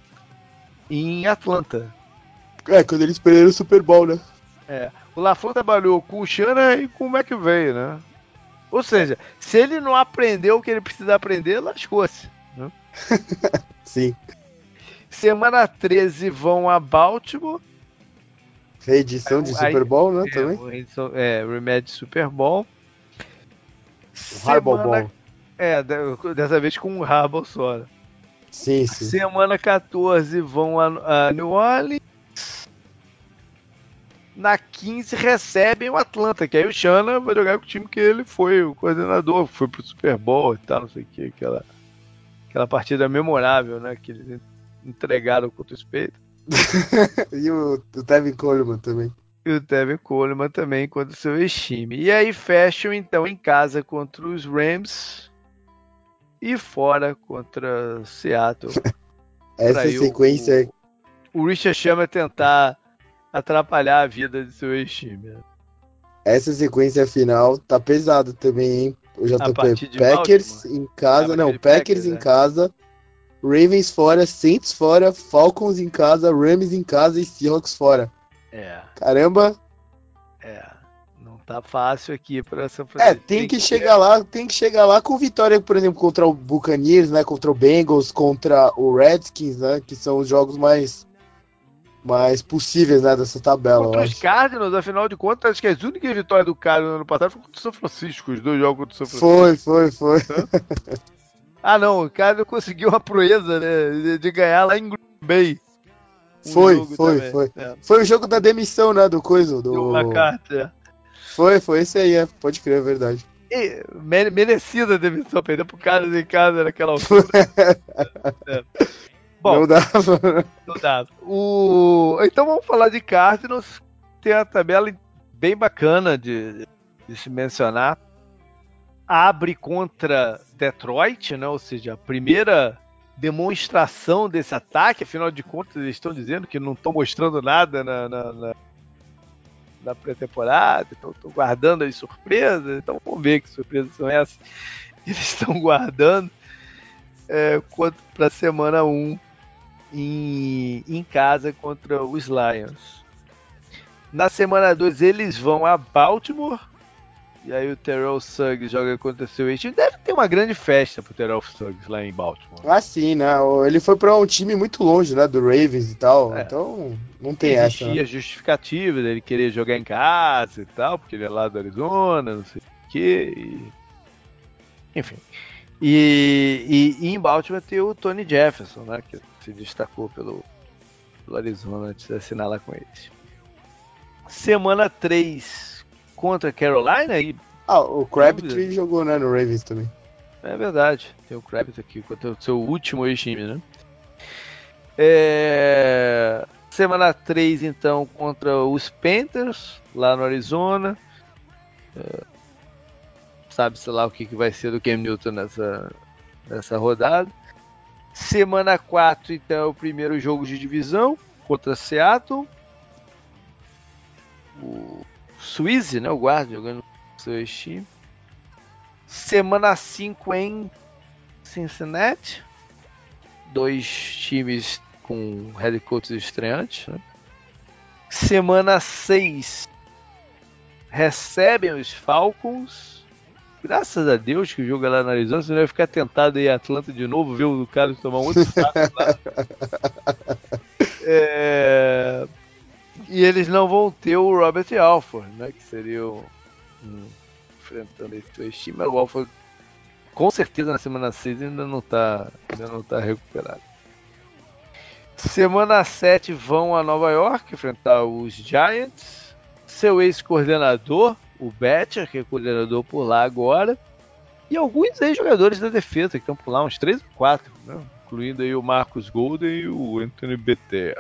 em Atlanta. É, quando eles perderam o Super Bowl, né? É. O LaFleur trabalhou com o Shanahan e com o McVeigh, né? Ou seja, se ele não aprendeu o que ele precisa aprender, lascou-se. Né? Sim. Semana 13 vão a Baltimore. Reedição de Super Bowl, né? É, também. É, remédio Super Bowl. Harbaugh Ball. É, dessa vez com um Harbaugh só. Né? Sim, sim. Semana 14 vão a, a New Orleans. Na 15 recebem o Atlanta, que aí o Shana vai jogar com o time que ele foi o coordenador, foi pro Super Bowl e tal, não sei o que, aquela, aquela partida memorável, né? Que eles entregaram contra o Spade. e o, o Tevin Coleman também. E o Tevin Coleman também contra o seu ex-time. E aí fecham então em casa contra os Rams e fora contra Seattle. Essa sequência. O, o Richard chama tentar atrapalhar a vida de seu ex-time. Essa sequência final tá pesado também, hein? O JP Packers em casa, não, Packers, Packers em é. casa, Ravens fora, Saints fora, Falcons em casa, Rams em casa e Seahawks fora. É. Caramba. É. Não tá fácil aqui para São Francisco. É, tem, tem que, que chegar lá, tem que chegar lá com vitória, por exemplo, contra o Buccaneers, né, contra o Bengals, contra o Redskins, né, que são os jogos mais mais possíveis, né, dessa tabela. Contra os Cardinals, afinal de contas, acho que as únicas vitórias do Cardinals no ano passado foram contra o São Francisco, os dois jogos contra o São Francisco. Foi, foi, foi. Ah, não, o cara conseguiu uma proeza, né? De ganhar lá em Green Bay. Um foi, foi, também. foi. É. Foi o jogo da demissão, né? Do coisa. Do... Uma carta. É. Foi, foi esse aí, é. Pode crer, é verdade. E, merecida a demissão, perdeu pro cara em casa naquela altura. é. Bom, não dava. Não dava. O... Então vamos falar de Cardinals. Tem a tabela bem bacana de, de se mencionar abre contra Detroit, né? ou seja, a primeira demonstração desse ataque, afinal de contas eles estão dizendo que não estão mostrando nada na, na, na, na pré-temporada, então estão guardando as surpresas, então vamos ver que surpresas são essas eles estão guardando é, para a semana 1 em, em casa contra os Lions. Na semana 2 eles vão a Baltimore e aí o Terrell Suggs joga contra seu ex Deve ter uma grande festa pro Terrell Suggs lá em Baltimore. Ah, sim, né? Ele foi para um time muito longe, né? Do Ravens e tal. É. Então, não tem Existia essa. Né? justificativa dele querer jogar em casa e tal, porque ele é lá do Arizona, não sei o quê. E... Enfim. E, e, e, em Baltimore tem o Tony Jefferson, né? Que se destacou pelo, pelo Arizona antes de assinar lá com eles. Semana 3 contra Carolina e. Ah, o Crabtree jogou né, no Ravens também. É verdade, tem o Crabtree aqui contra o seu último ex-time, né? É... Semana 3, então, contra os Panthers, lá no Arizona. É... Sabe-se lá o que, que vai ser do Cam Newton nessa, nessa rodada. Semana 4, então, é o primeiro jogo de divisão contra Seattle. O Suíze, né? O guarda jogando com seu time. Semana 5 em Cincinnati. Dois times com head coaches estreantes. Né? Semana 6 recebem os Falcons. Graças a Deus que o jogo é lá na Arizona, senão vai ficar tentado ir a Atlanta de novo, ver o cara tomar um outro saco lá. é... E eles não vão ter o Robert Alford, né? Que seria o, um, enfrentando esse dois times. O Alford, com certeza, na semana 6 ainda não está ainda não tá recuperado. Semana 7 vão a Nova York enfrentar os Giants. Seu ex-coordenador, o Betcher, que é coordenador por lá agora. E alguns ex-jogadores da defesa que estão por lá, uns 3 ou 4, né? incluindo aí o Marcos Golden e o Anthony Beter.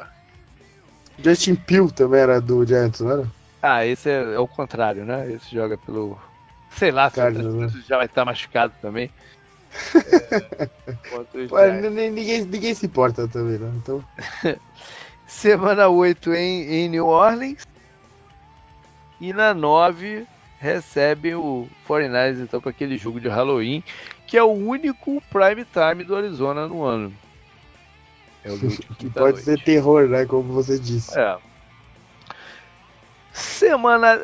Justin Peel também era do Giants, não era? Ah, esse é, é o contrário, né? Esse joga pelo. Sei lá, Cardinals, né? já vai estar machucado também. é, Pô, ninguém, ninguém se importa também, né? Então... Semana 8 em, em New Orleans. E na 9 recebe o 49ers então para aquele jogo de Halloween, que é o único prime time do Arizona no ano. É o que pode noite. ser terror, né? Como você disse. É. Semana.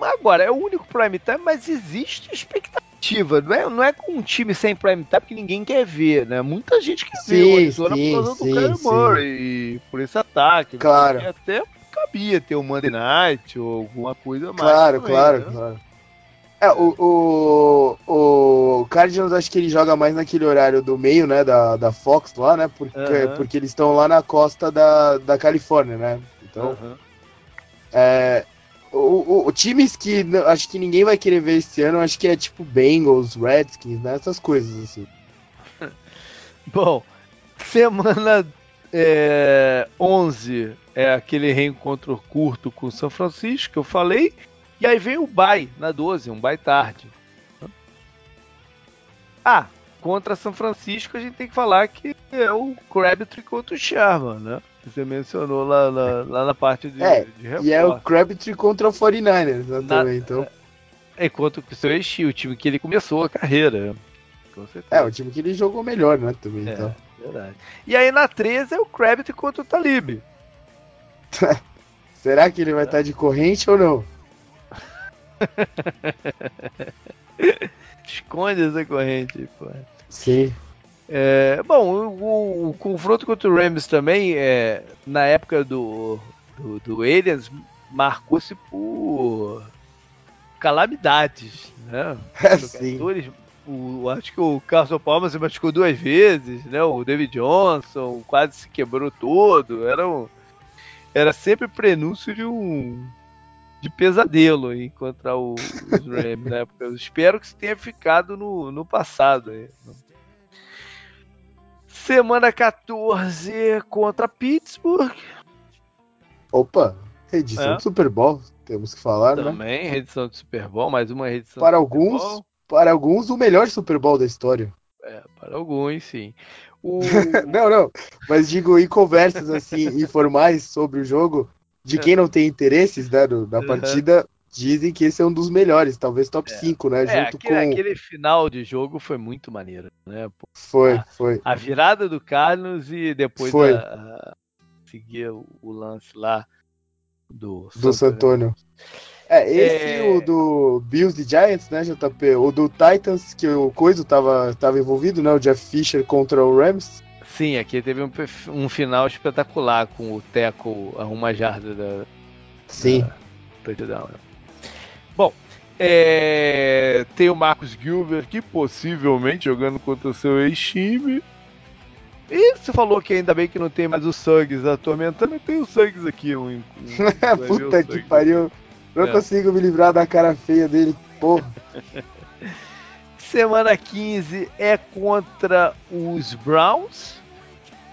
Agora, é o único prime time, mas existe expectativa. Não é, não é com um time sem prime time que ninguém quer ver, né? Muita gente quer sim, ver o Arizona sim, por causa sim, do Kyler Murray e por esse ataque. Claro. Até cabia ter um Monday Night ou alguma coisa mais. Claro, claro, né? claro. É, o, o, o Cardinals acho que ele joga mais naquele horário do meio, né, da, da Fox lá, né, porque, uhum. porque eles estão lá na costa da, da Califórnia, né, então, uhum. é, o, o, o, times que acho que ninguém vai querer ver esse ano, acho que é tipo Bengals, Redskins, né, essas coisas assim. Bom, semana é, 11 é aquele reencontro curto com São Francisco que eu falei, e aí vem o bye na 12, um bye tarde. Ah, contra São Francisco a gente tem que falar que é o Crabtree contra o Sherman, né? Que você mencionou lá, lá, lá na parte de, é, de E é o Crabtree contra o 49ers né, na, também, então. É, é contra o seu ex o time que ele começou a carreira. É, o time que ele jogou melhor, né, também, é, então. Verdade. E aí na 13 é o Crabtree contra o Talib. Será que ele vai estar de corrente ou não? Esconde essa corrente, pô. Sim. É, bom, o, o, o, confronto contra o Rams também, é, na época do, do, do Aliens, marcou-se por calamidades, né? É, sim. O, acho que o Carson Palmer se machucou duas vezes, né? O David Johnson quase se quebrou todo. Era, um, era sempre prenúncio de um de pesadelo encontrar o, os Rams na época. Eu espero que isso tenha ficado no, no passado. Aí. Semana 14 contra Pittsburgh. Opa, edição é. do Super Bowl, temos que falar, Também, né? Também, edição do Super Bowl, mais uma edição para alguns, Para alguns, o melhor Super Bowl da história. É, para alguns, sim. O... não, não, mas digo, em conversas assim, informais sobre o jogo, de quem não tem interesses né, no, na partida, dizem que esse é um dos melhores, talvez top 5, né? É, junto aquele, com. Aquele final de jogo foi muito maneiro, né? Foi, a, foi. A virada do Carlos e depois foi. A, a, seguir o, lance lá do, do Santônio. É, esse é... o do Bills e Giants, né, JP? O do Titans, que o Coiso tava, tava envolvido, né? O Jeff Fisher contra o Rams. Sim, aqui teve um, um final espetacular com o Teco a uma jarda da. Sim. Da touchdown. Né? Bom, é, tem o Marcos Gilbert aqui, possivelmente jogando contra o seu ex-time. E você falou que ainda bem que não tem mais o Suggs atormentando, tem o Suggs aqui. Um, um, Puta que pariu. Não é. consigo me livrar da cara feia dele, porra. Semana 15 é contra os Browns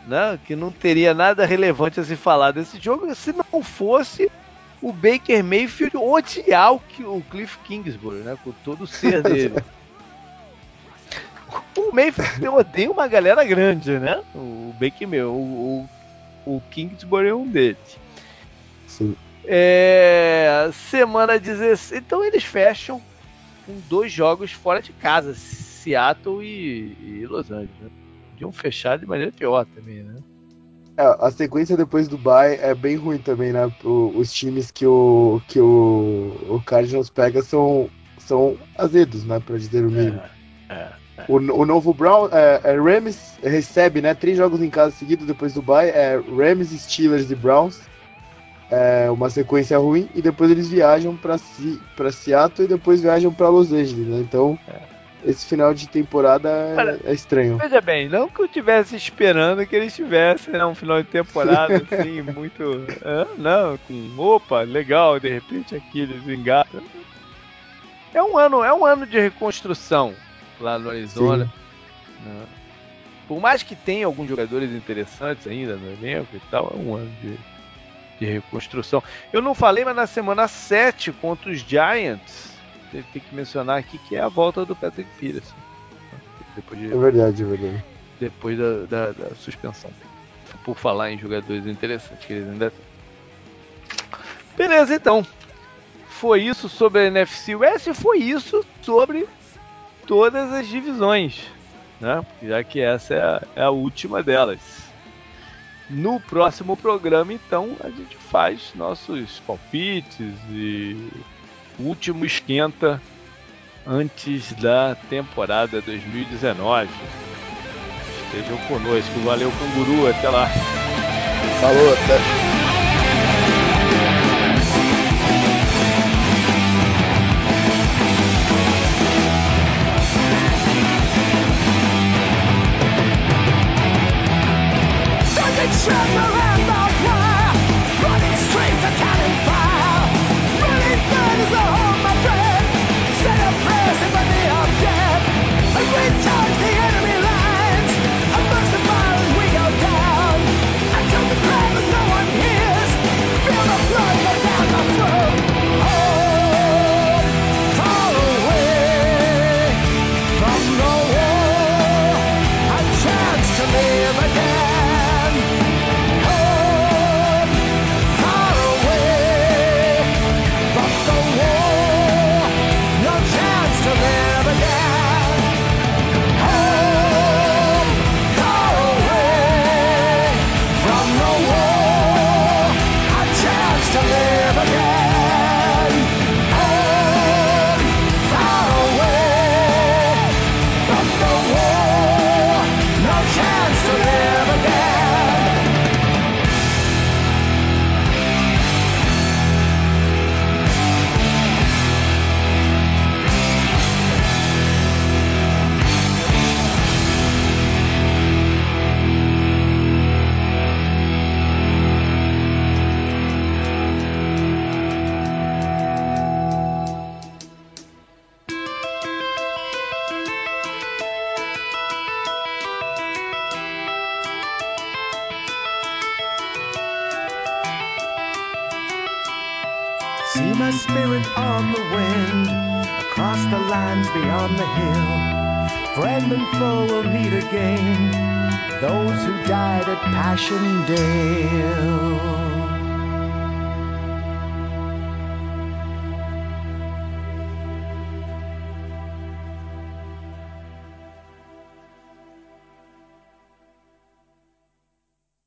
né, que não teria nada relevante a se falar desse jogo se não fosse o Baker Mayfield odiar o, o Cliff Kingsbury, né, com todo o ser dele. o Mayfield odeia uma galera grande, né? O Baker Mayfield, o, o, o Kingsbury é um deles. Sim. É, semana 16. Então eles fecham com dois jogos fora de casa, Seattle e, e Los Angeles. Né? podiam fechar de maneira pior também, né? É, a sequência depois do bye é bem ruim também, né? O, os times que o que o, o Cardinals pega são, são azedos, né? Para dizer o mínimo. É, é, é. O, o novo Brown, é, é, Rams recebe, né? Três jogos em casa seguidos depois do bye. É Rams, Steelers e Browns. É uma sequência ruim e depois eles viajam para si, para Seattle e depois viajam para Los Angeles, né? Então é esse final de temporada é, é, estranho. Veja bem, não que eu estivesse esperando que eles tivessem né, um final de temporada assim, muito. É, não, com opa, legal, de repente aqui eles engatam. É um ano, é um ano de reconstrução lá no Arizona. Né? Por mais que tenha alguns jogadores interessantes ainda no elenco e tal, é um ano de, de reconstrução. Eu não falei, mas na semana 7 contra os Giants tem que mencionar aqui que é a volta do Patrick Peterson. Depois de, é verdade, é verdade. Depois da, da, da, suspensão. Por falar em jogadores interessantes que eles ainda têm. Beleza, então. Foi isso sobre a NFC West e foi isso sobre todas as divisões. Né? Já que essa é a, é a última delas. No próximo programa, então, a gente faz nossos palpites e último esquenta antes da temporada 2019. Estejam conosco. Valeu, Canguru. Até lá. Falou, até.